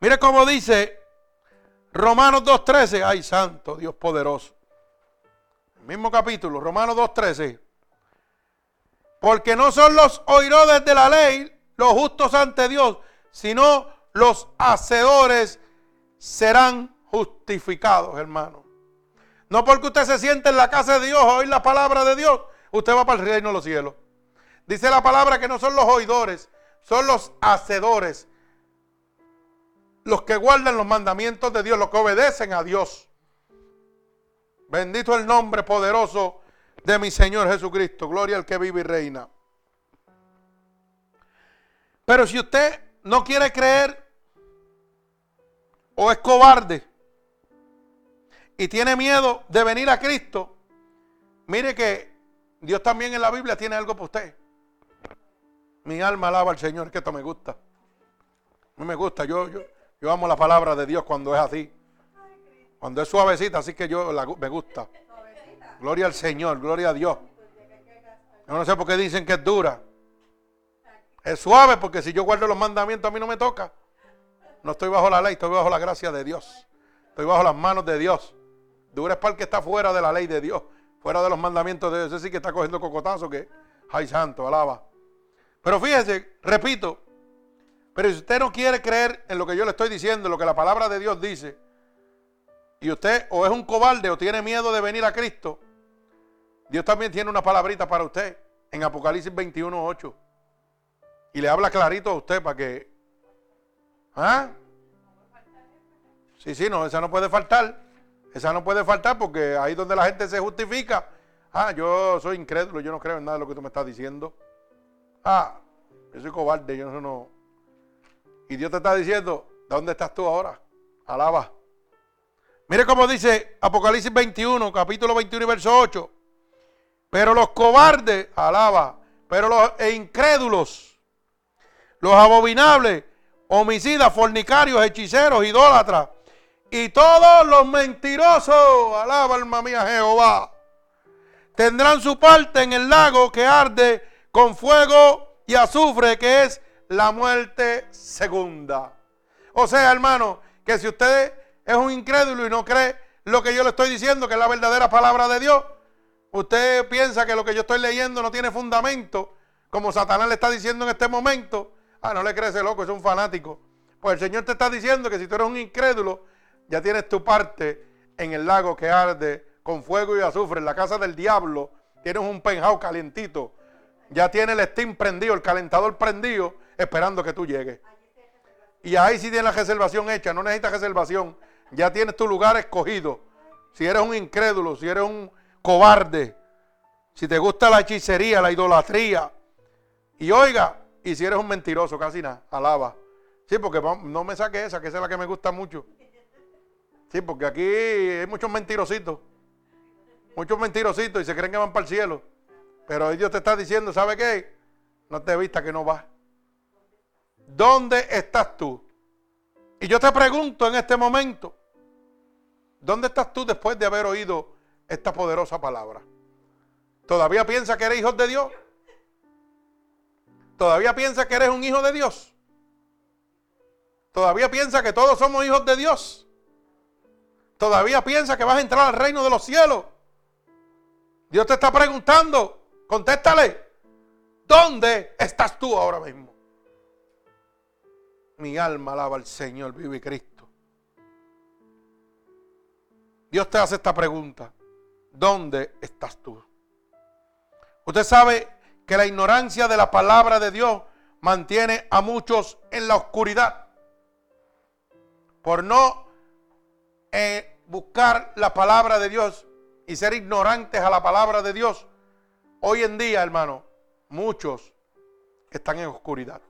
Mire cómo dice Romanos 2.13. Ay, santo, Dios poderoso. El mismo capítulo, Romanos 2.13. Porque no son los oidores de la ley los justos ante Dios, sino los hacedores serán justificados, hermano. No porque usted se siente en la casa de Dios a oír la palabra de Dios, usted va para el reino de los cielos. Dice la palabra que no son los oidores, son los hacedores. Los que guardan los mandamientos de Dios, los que obedecen a Dios. Bendito el nombre poderoso de mi Señor Jesucristo. Gloria al que vive y reina. Pero si usted no quiere creer o es cobarde y tiene miedo de venir a Cristo, mire que Dios también en la Biblia tiene algo para usted. Mi alma alaba al Señor, que esto me gusta. Mí me gusta, yo, yo, yo amo la palabra de Dios cuando es así. Cuando es suavecita, así que yo me gusta. Gloria al Señor, gloria a Dios. Yo no sé por qué dicen que es dura. Es suave porque si yo guardo los mandamientos a mí no me toca. No estoy bajo la ley, estoy bajo la gracia de Dios. Estoy bajo las manos de Dios. Dura es para el que está fuera de la ley de Dios, fuera de los mandamientos de Dios. Ese sí que está cogiendo cocotazo que, ay santo, alaba. Pero fíjese, repito, pero si usted no quiere creer en lo que yo le estoy diciendo, lo que la palabra de Dios dice, y usted o es un cobarde o tiene miedo de venir a Cristo, Dios también tiene una palabrita para usted en Apocalipsis 21.8. Y le habla clarito a usted para que... ¿Ah? Sí, sí, no, esa no puede faltar. Esa no puede faltar porque ahí donde la gente se justifica. Ah, yo soy incrédulo, yo no creo en nada de lo que tú me estás diciendo. Ah, yo soy cobarde, yo no. Y Dios te está diciendo, ¿dónde estás tú ahora? Alaba. Mire cómo dice Apocalipsis 21, capítulo 21 y verso 8. Pero los cobardes, alaba, pero los e incrédulos, los abominables, homicidas, fornicarios, hechiceros, idólatras y todos los mentirosos, alaba alma mía Jehová, tendrán su parte en el lago que arde con fuego y azufre, que es la muerte segunda. O sea, hermano, que si usted es un incrédulo y no cree lo que yo le estoy diciendo, que es la verdadera palabra de Dios, usted piensa que lo que yo estoy leyendo no tiene fundamento, como Satanás le está diciendo en este momento, ah, no le crees loco, es un fanático. Pues el Señor te está diciendo que si tú eres un incrédulo, ya tienes tu parte en el lago que arde con fuego y azufre, en la casa del diablo, tienes un penjao calientito, ya tienes el steam prendido, el calentador prendido, esperando que tú llegues. Y ahí sí tienes la reservación hecha, no necesitas reservación, ya tienes tu lugar escogido. Si eres un incrédulo, si eres un cobarde, si te gusta la hechicería, la idolatría, y oiga, y si eres un mentiroso, casi nada, alaba. Sí, porque no me saque esa, que esa es la que me gusta mucho. Sí, porque aquí hay muchos mentirositos. Muchos mentirositos y se creen que van para el cielo. Pero Dios te está diciendo, ¿sabe qué? No te vista que no vas. ¿Dónde estás tú? Y yo te pregunto en este momento, ¿dónde estás tú después de haber oído esta poderosa palabra? ¿Todavía piensas que eres hijo de Dios? ¿Todavía piensas que eres un hijo de Dios? ¿Todavía piensas que todos somos hijos de Dios? ¿Todavía piensas que vas a entrar al reino de los cielos? Dios te está preguntando, contéstale, ¿dónde estás tú ahora mismo? Mi alma alaba al Señor, vive Cristo. Dios te hace esta pregunta. ¿Dónde estás tú? Usted sabe que la ignorancia de la palabra de Dios mantiene a muchos en la oscuridad. Por no buscar la palabra de Dios y ser ignorantes a la palabra de Dios. Hoy en día, hermano, muchos están en oscuridad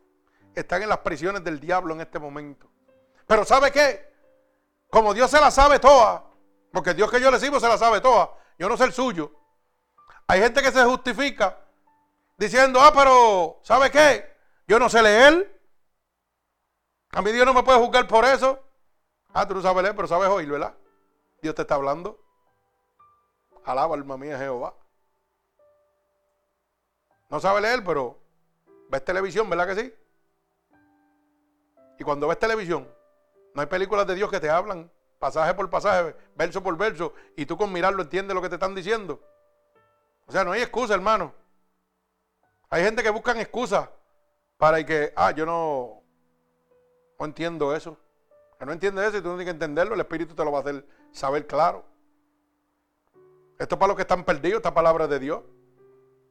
están en las prisiones del diablo en este momento. Pero ¿sabe qué? Como Dios se la sabe toda, porque Dios que yo le sirvo se la sabe toda, yo no sé el suyo. Hay gente que se justifica diciendo, ah, pero ¿sabe qué? Yo no sé leer. A mí Dios no me puede juzgar por eso. Ah, tú no sabes leer, pero sabes oír, ¿verdad? Dios te está hablando. Alaba, alma mía, Jehová. No sabe leer, pero ves televisión, ¿verdad que sí? Y cuando ves televisión, no hay películas de Dios que te hablan pasaje por pasaje, verso por verso, y tú con mirarlo entiendes lo que te están diciendo. O sea, no hay excusa, hermano. Hay gente que buscan excusas para que, ah, yo no, no entiendo eso. No entiende eso y tú no tienes que entenderlo, el Espíritu te lo va a hacer saber claro. Esto es para los que están perdidos, esta palabra de Dios.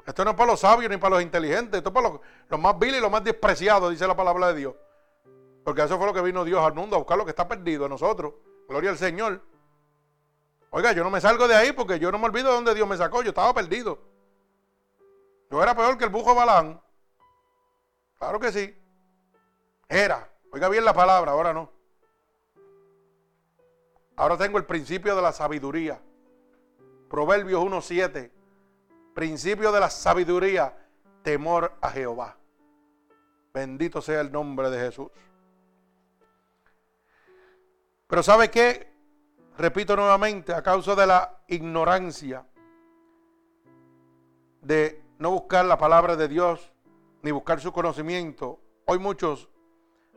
Esto no es para los sabios ni para los inteligentes, esto es para los, los más viles y los más despreciados, dice la palabra de Dios. Porque eso fue lo que vino Dios al mundo, a buscar lo que está perdido a nosotros. Gloria al Señor. Oiga, yo no me salgo de ahí porque yo no me olvido de dónde Dios me sacó. Yo estaba perdido. Yo era peor que el bujo Balán. Claro que sí. Era. Oiga bien la palabra, ahora no. Ahora tengo el principio de la sabiduría. Proverbios 1.7. Principio de la sabiduría. Temor a Jehová. Bendito sea el nombre de Jesús. Pero ¿sabe qué? Repito nuevamente, a causa de la ignorancia de no buscar la palabra de Dios ni buscar su conocimiento, hoy muchos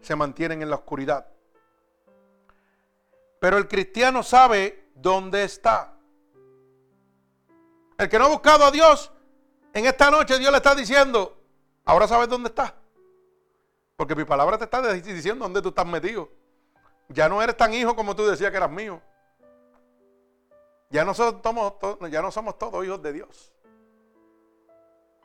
se mantienen en la oscuridad. Pero el cristiano sabe dónde está. El que no ha buscado a Dios, en esta noche Dios le está diciendo, ahora sabes dónde está. Porque mi palabra te está diciendo dónde tú estás metido. Ya no eres tan hijo como tú decías que eras mío. Ya no somos, ya no somos todos hijos de Dios.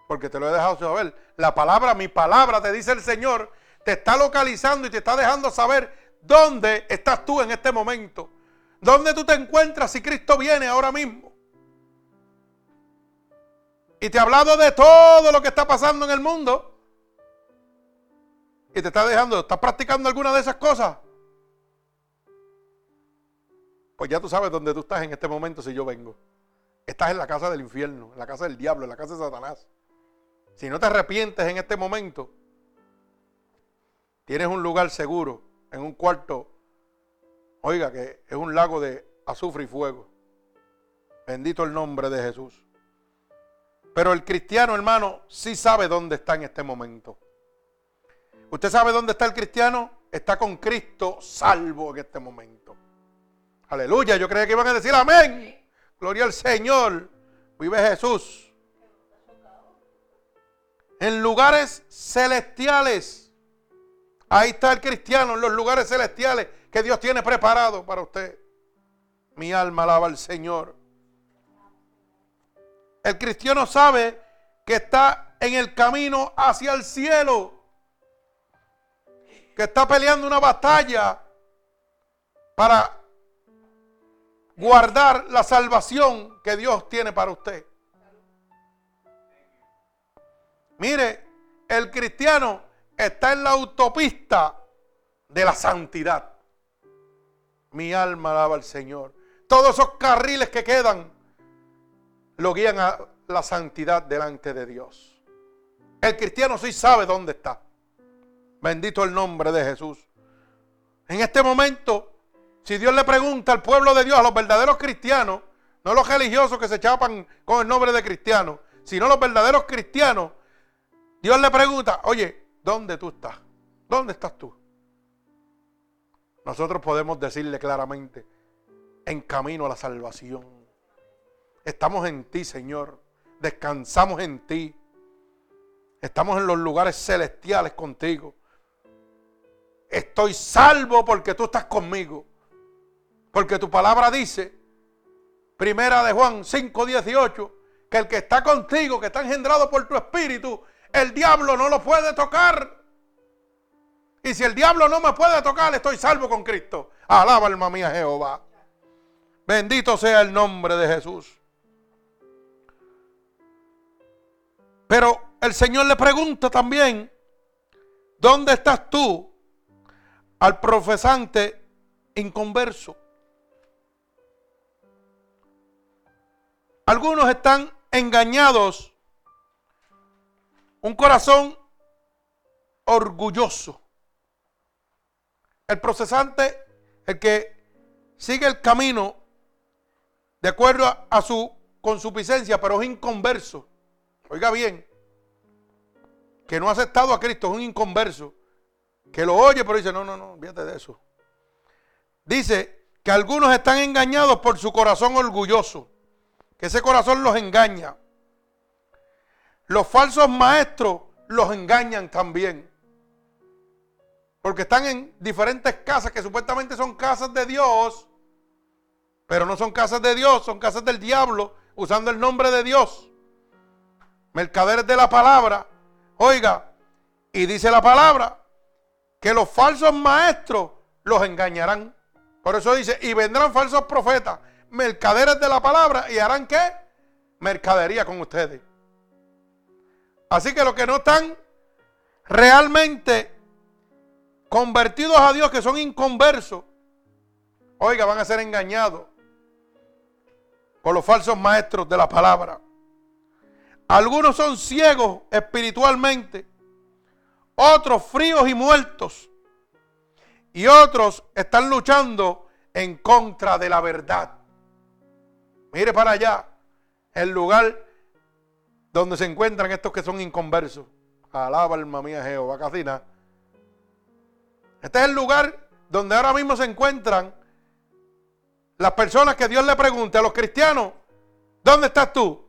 Porque te lo he dejado saber. La palabra, mi palabra, te dice el Señor, te está localizando y te está dejando saber dónde estás tú en este momento. ¿Dónde tú te encuentras si Cristo viene ahora mismo? Y te ha hablado de todo lo que está pasando en el mundo. Y te está dejando, ¿estás practicando alguna de esas cosas? Pues ya tú sabes dónde tú estás en este momento si yo vengo. Estás en la casa del infierno, en la casa del diablo, en la casa de Satanás. Si no te arrepientes en este momento, tienes un lugar seguro, en un cuarto, oiga, que es un lago de azufre y fuego. Bendito el nombre de Jesús. Pero el cristiano, hermano, sí sabe dónde está en este momento. ¿Usted sabe dónde está el cristiano? Está con Cristo salvo en este momento. Aleluya, yo creía que iban a decir amén. Gloria al Señor. Vive Jesús. En lugares celestiales. Ahí está el cristiano, en los lugares celestiales que Dios tiene preparado para usted. Mi alma alaba al Señor. El cristiano sabe que está en el camino hacia el cielo. Que está peleando una batalla para guardar la salvación que Dios tiene para usted. Mire, el cristiano está en la autopista de la santidad. Mi alma alaba al Señor. Todos esos carriles que quedan lo guían a la santidad delante de Dios. El cristiano sí sabe dónde está. Bendito el nombre de Jesús. En este momento si Dios le pregunta al pueblo de Dios, a los verdaderos cristianos, no los religiosos que se chapan con el nombre de cristiano, sino los verdaderos cristianos, Dios le pregunta, oye, ¿dónde tú estás? ¿Dónde estás tú? Nosotros podemos decirle claramente, en camino a la salvación. Estamos en ti, Señor. Descansamos en ti. Estamos en los lugares celestiales contigo. Estoy salvo porque tú estás conmigo. Porque tu palabra dice, primera de Juan 5:18, que el que está contigo, que está engendrado por tu espíritu, el diablo no lo puede tocar. Y si el diablo no me puede tocar, estoy salvo con Cristo. Alaba alma mía Jehová. Bendito sea el nombre de Jesús. Pero el Señor le pregunta también, ¿dónde estás tú al profesante inconverso? Algunos están engañados. Un corazón orgulloso. El procesante, el que sigue el camino de acuerdo a, su consuficiencia, pero es inconverso. Oiga bien, que no ha aceptado a Cristo, es un inconverso. Que lo oye, pero dice, no, no, no, fíjate de eso. Dice que algunos están engañados por su corazón orgulloso que ese corazón los engaña. Los falsos maestros los engañan también. Porque están en diferentes casas que supuestamente son casas de Dios, pero no son casas de Dios, son casas del diablo, usando el nombre de Dios. Mercaderes de la palabra. Oiga, y dice la palabra que los falsos maestros los engañarán. Por eso dice, y vendrán falsos profetas mercaderes de la palabra y harán qué? Mercadería con ustedes. Así que los que no están realmente convertidos a Dios, que son inconversos, oiga, van a ser engañados por los falsos maestros de la palabra. Algunos son ciegos espiritualmente, otros fríos y muertos, y otros están luchando en contra de la verdad. Mire para allá, el lugar donde se encuentran estos que son inconversos. Alaba alma mía Jehová, Casina. Este es el lugar donde ahora mismo se encuentran las personas que Dios le pregunte a los cristianos, ¿dónde estás tú?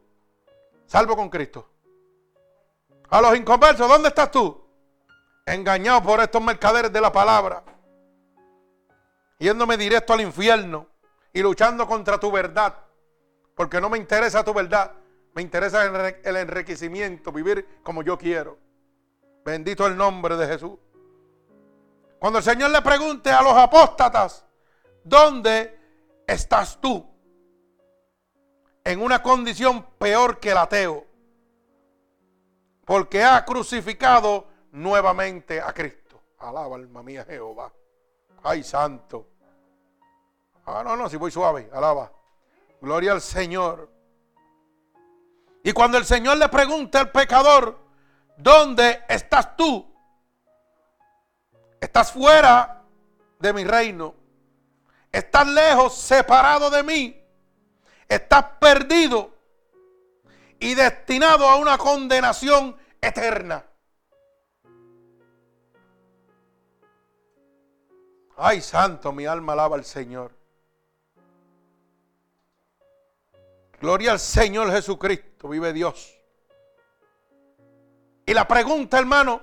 Salvo con Cristo. A los inconversos, ¿dónde estás tú? Engañado por estos mercaderes de la palabra. Yéndome directo al infierno y luchando contra tu verdad. Porque no me interesa tu verdad. Me interesa el enriquecimiento, vivir como yo quiero. Bendito el nombre de Jesús. Cuando el Señor le pregunte a los apóstatas, ¿dónde estás tú? En una condición peor que el ateo. Porque ha crucificado nuevamente a Cristo. Alaba alma mía Jehová. Ay, santo. Ah, no, no, si voy suave, alaba. Gloria al Señor. Y cuando el Señor le pregunta al pecador, ¿dónde estás tú? Estás fuera de mi reino. Estás lejos, separado de mí. Estás perdido y destinado a una condenación eterna. Ay, santo, mi alma alaba al Señor. Gloria al Señor Jesucristo, vive Dios. Y la pregunta, hermano,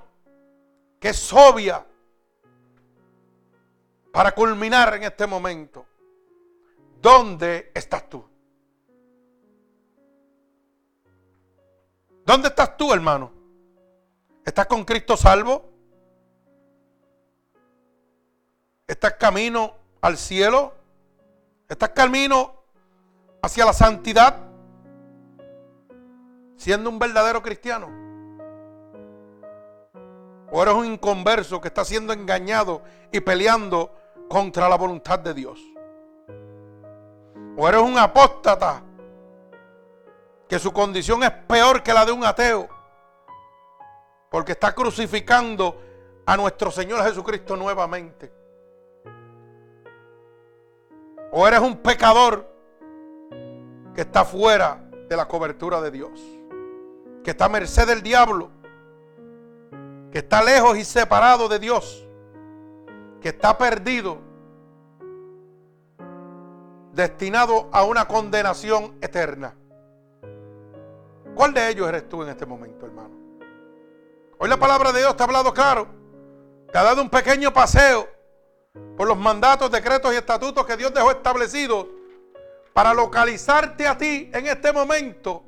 que es obvia para culminar en este momento, ¿dónde estás tú? ¿Dónde estás tú, hermano? ¿Estás con Cristo salvo? ¿Estás camino al cielo? ¿Estás camino hacia la santidad, siendo un verdadero cristiano. O eres un inconverso que está siendo engañado y peleando contra la voluntad de Dios. O eres un apóstata que su condición es peor que la de un ateo. Porque está crucificando a nuestro Señor Jesucristo nuevamente. O eres un pecador que está fuera de la cobertura de Dios, que está a merced del diablo, que está lejos y separado de Dios, que está perdido, destinado a una condenación eterna. ¿Cuál de ellos eres tú en este momento, hermano? Hoy la palabra de Dios te ha hablado claro, te ha dado un pequeño paseo por los mandatos, decretos y estatutos que Dios dejó establecidos para localizarte a ti en este momento.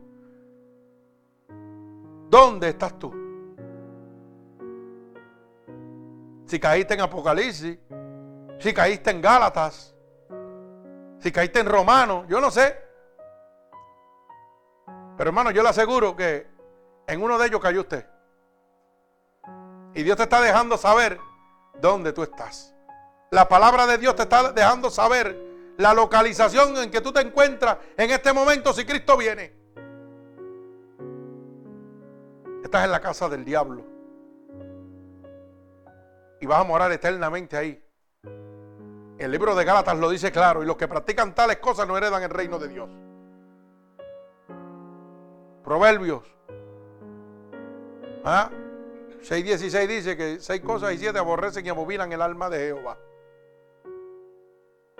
¿Dónde estás tú? Si caíste en Apocalipsis, si caíste en Gálatas, si caíste en Romanos, yo no sé. Pero hermano, yo le aseguro que en uno de ellos cayó usted. Y Dios te está dejando saber dónde tú estás. La palabra de Dios te está dejando saber la localización en que tú te encuentras en este momento si Cristo viene. Estás en la casa del diablo. Y vas a morar eternamente ahí. El libro de Gálatas lo dice claro. Y los que practican tales cosas no heredan el reino de Dios. Proverbios. ¿Ah? 6.16 dice que seis cosas y siete aborrecen y abominan el alma de Jehová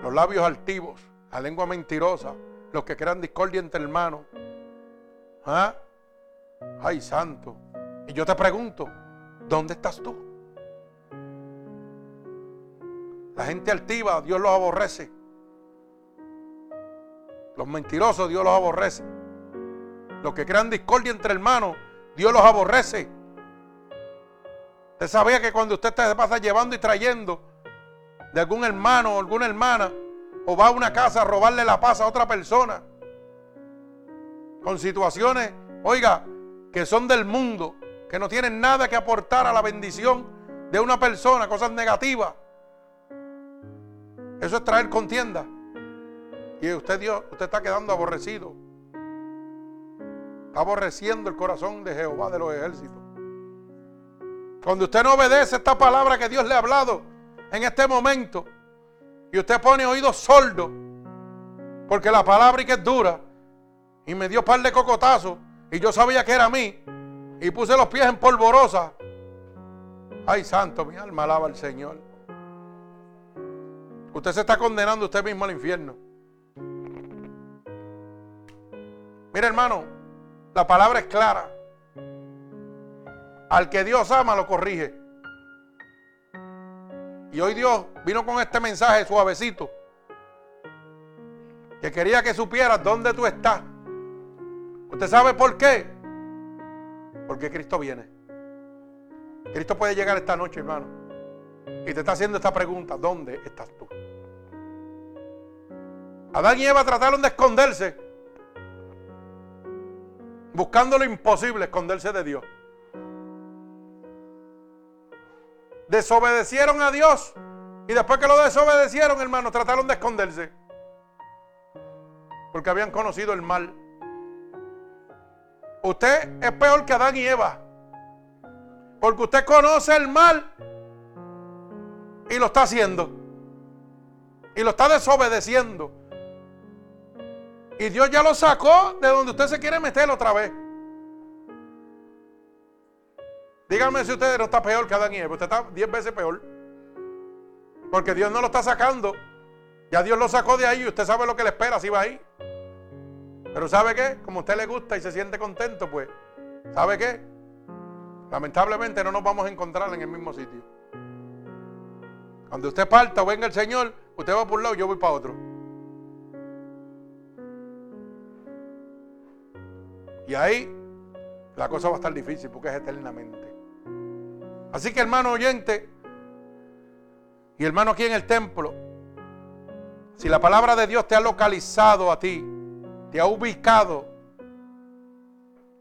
los labios altivos, la lengua mentirosa, los que crean discordia entre hermanos. ¿Ah? Ay, santo. Y yo te pregunto, ¿dónde estás tú? La gente altiva, Dios los aborrece. Los mentirosos, Dios los aborrece. Los que crean discordia entre hermanos, Dios los aborrece. Usted sabía que cuando usted se pasa llevando y trayendo de algún hermano o alguna hermana o va a una casa a robarle la paz a otra persona. Con situaciones, oiga, que son del mundo, que no tienen nada que aportar a la bendición de una persona, cosas negativas. Eso es traer contienda. Y usted, Dios, usted está quedando aborrecido. Está aborreciendo el corazón de Jehová de los ejércitos. Cuando usted no obedece esta palabra que Dios le ha hablado en este momento, y usted pone oídos sordos, porque la palabra y que es dura, y me dio par de cocotazos, y yo sabía que era a mí, y puse los pies en polvorosa. Ay, santo, mi alma alaba al Señor. Usted se está condenando usted mismo al infierno. Mira, hermano, la palabra es clara. Al que Dios ama lo corrige. Y hoy Dios vino con este mensaje suavecito. Que quería que supieras dónde tú estás. ¿Usted sabe por qué? Porque Cristo viene. Cristo puede llegar esta noche, hermano. Y te está haciendo esta pregunta. ¿Dónde estás tú? Adán y Eva trataron de esconderse. Buscando lo imposible, esconderse de Dios. Desobedecieron a Dios. Y después que lo desobedecieron, hermano, trataron de esconderse. Porque habían conocido el mal. Usted es peor que Adán y Eva. Porque usted conoce el mal y lo está haciendo. Y lo está desobedeciendo. Y Dios ya lo sacó de donde usted se quiere meter otra vez. Dígame si usted no está peor que Adán y Eva. Usted está diez veces peor. Porque Dios no lo está sacando. Ya Dios lo sacó de ahí y usted sabe lo que le espera si va ahí. Pero ¿sabe qué? Como a usted le gusta y se siente contento, pues, ¿sabe qué? Lamentablemente no nos vamos a encontrar en el mismo sitio. Cuando usted parta o venga el Señor, usted va por un lado yo voy para otro. Y ahí la cosa va a estar difícil porque es eternamente. Así que hermano oyente y hermano aquí en el templo, si la palabra de Dios te ha localizado a ti, te ha ubicado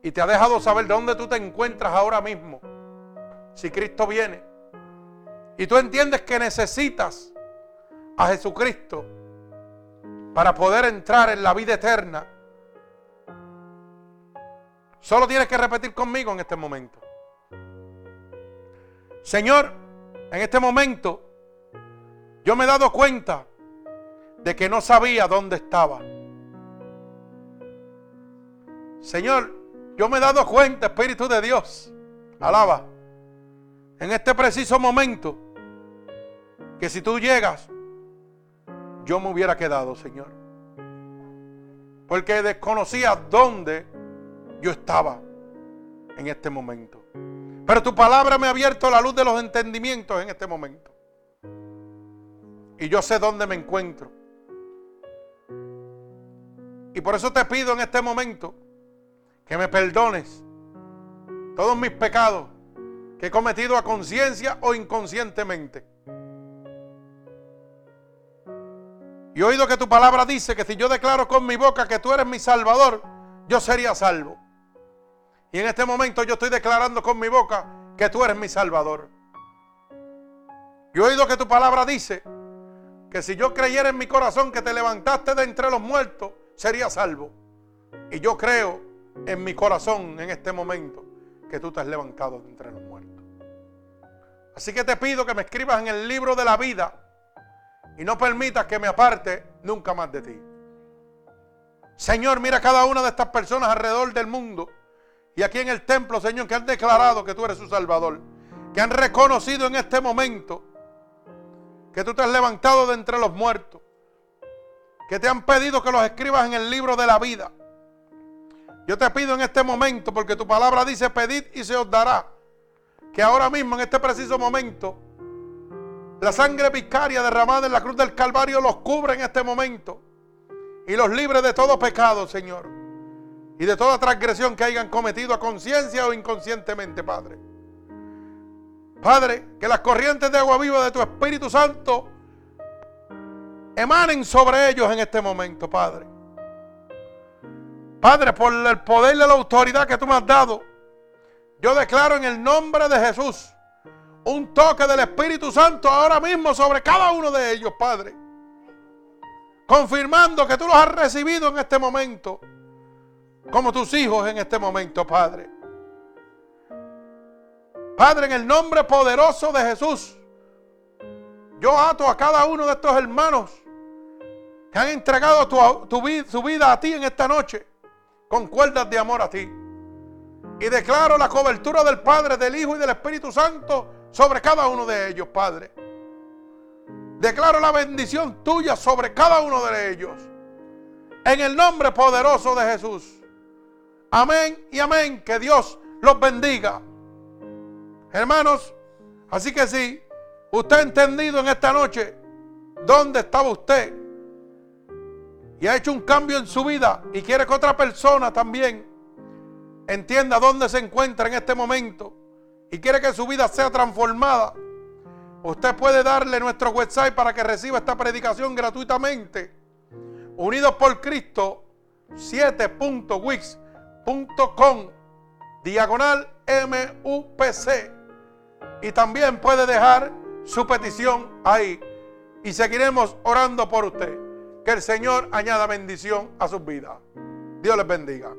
y te ha dejado saber dónde tú te encuentras ahora mismo, si Cristo viene, y tú entiendes que necesitas a Jesucristo para poder entrar en la vida eterna, Solo tienes que repetir conmigo en este momento. Señor, en este momento yo me he dado cuenta de que no sabía dónde estaba. Señor, yo me he dado cuenta, Espíritu de Dios, alaba, en este preciso momento, que si tú llegas, yo me hubiera quedado, Señor. Porque desconocía dónde yo estaba en este momento. Pero tu palabra me ha abierto la luz de los entendimientos en este momento. Y yo sé dónde me encuentro. Y por eso te pido en este momento que me perdones todos mis pecados que he cometido a conciencia o inconscientemente. Y he oído que tu palabra dice que si yo declaro con mi boca que tú eres mi salvador, yo sería salvo. Y en este momento yo estoy declarando con mi boca que tú eres mi Salvador. Y he oído que tu palabra dice que si yo creyera en mi corazón que te levantaste de entre los muertos, sería salvo. Y yo creo en mi corazón en este momento que tú te has levantado de entre los muertos. Así que te pido que me escribas en el libro de la vida y no permitas que me aparte nunca más de ti. Señor, mira cada una de estas personas alrededor del mundo y aquí en el templo, Señor, que han declarado que tú eres su Salvador. Que han reconocido en este momento que tú te has levantado de entre los muertos. Que te han pedido que los escribas en el libro de la vida. Yo te pido en este momento, porque tu palabra dice, pedid y se os dará. Que ahora mismo, en este preciso momento, la sangre vicaria derramada en la cruz del Calvario los cubre en este momento. Y los libre de todo pecado, Señor y de toda transgresión que hayan cometido a conciencia o inconscientemente, Padre. Padre, que las corrientes de agua viva de tu Espíritu Santo emanen sobre ellos en este momento, Padre. Padre, por el poder de la autoridad que tú me has dado, yo declaro en el nombre de Jesús un toque del Espíritu Santo ahora mismo sobre cada uno de ellos, Padre. Confirmando que tú los has recibido en este momento como tus hijos en este momento, Padre. Padre, en el nombre poderoso de Jesús, yo ato a cada uno de estos hermanos que han entregado su vida a ti en esta noche con cuerdas de amor a ti. Y declaro la cobertura del Padre, del Hijo y del Espíritu Santo sobre cada uno de ellos, Padre. Declaro la bendición tuya sobre cada uno de ellos. En el nombre poderoso de Jesús. Amén y amén. Que Dios los bendiga. Hermanos, así que sí, usted ha entendido en esta noche dónde estaba usted y ha hecho un cambio en su vida y quiere que otra persona también entienda dónde se encuentra en este momento y quiere que su vida sea transformada, usted puede darle nuestro website para que reciba esta predicación gratuitamente. Unidos por Cristo 7.wix.com diagonal MUPC. Y también puede dejar su petición ahí. Y seguiremos orando por usted. Que el Señor añada bendición a sus vidas. Dios les bendiga.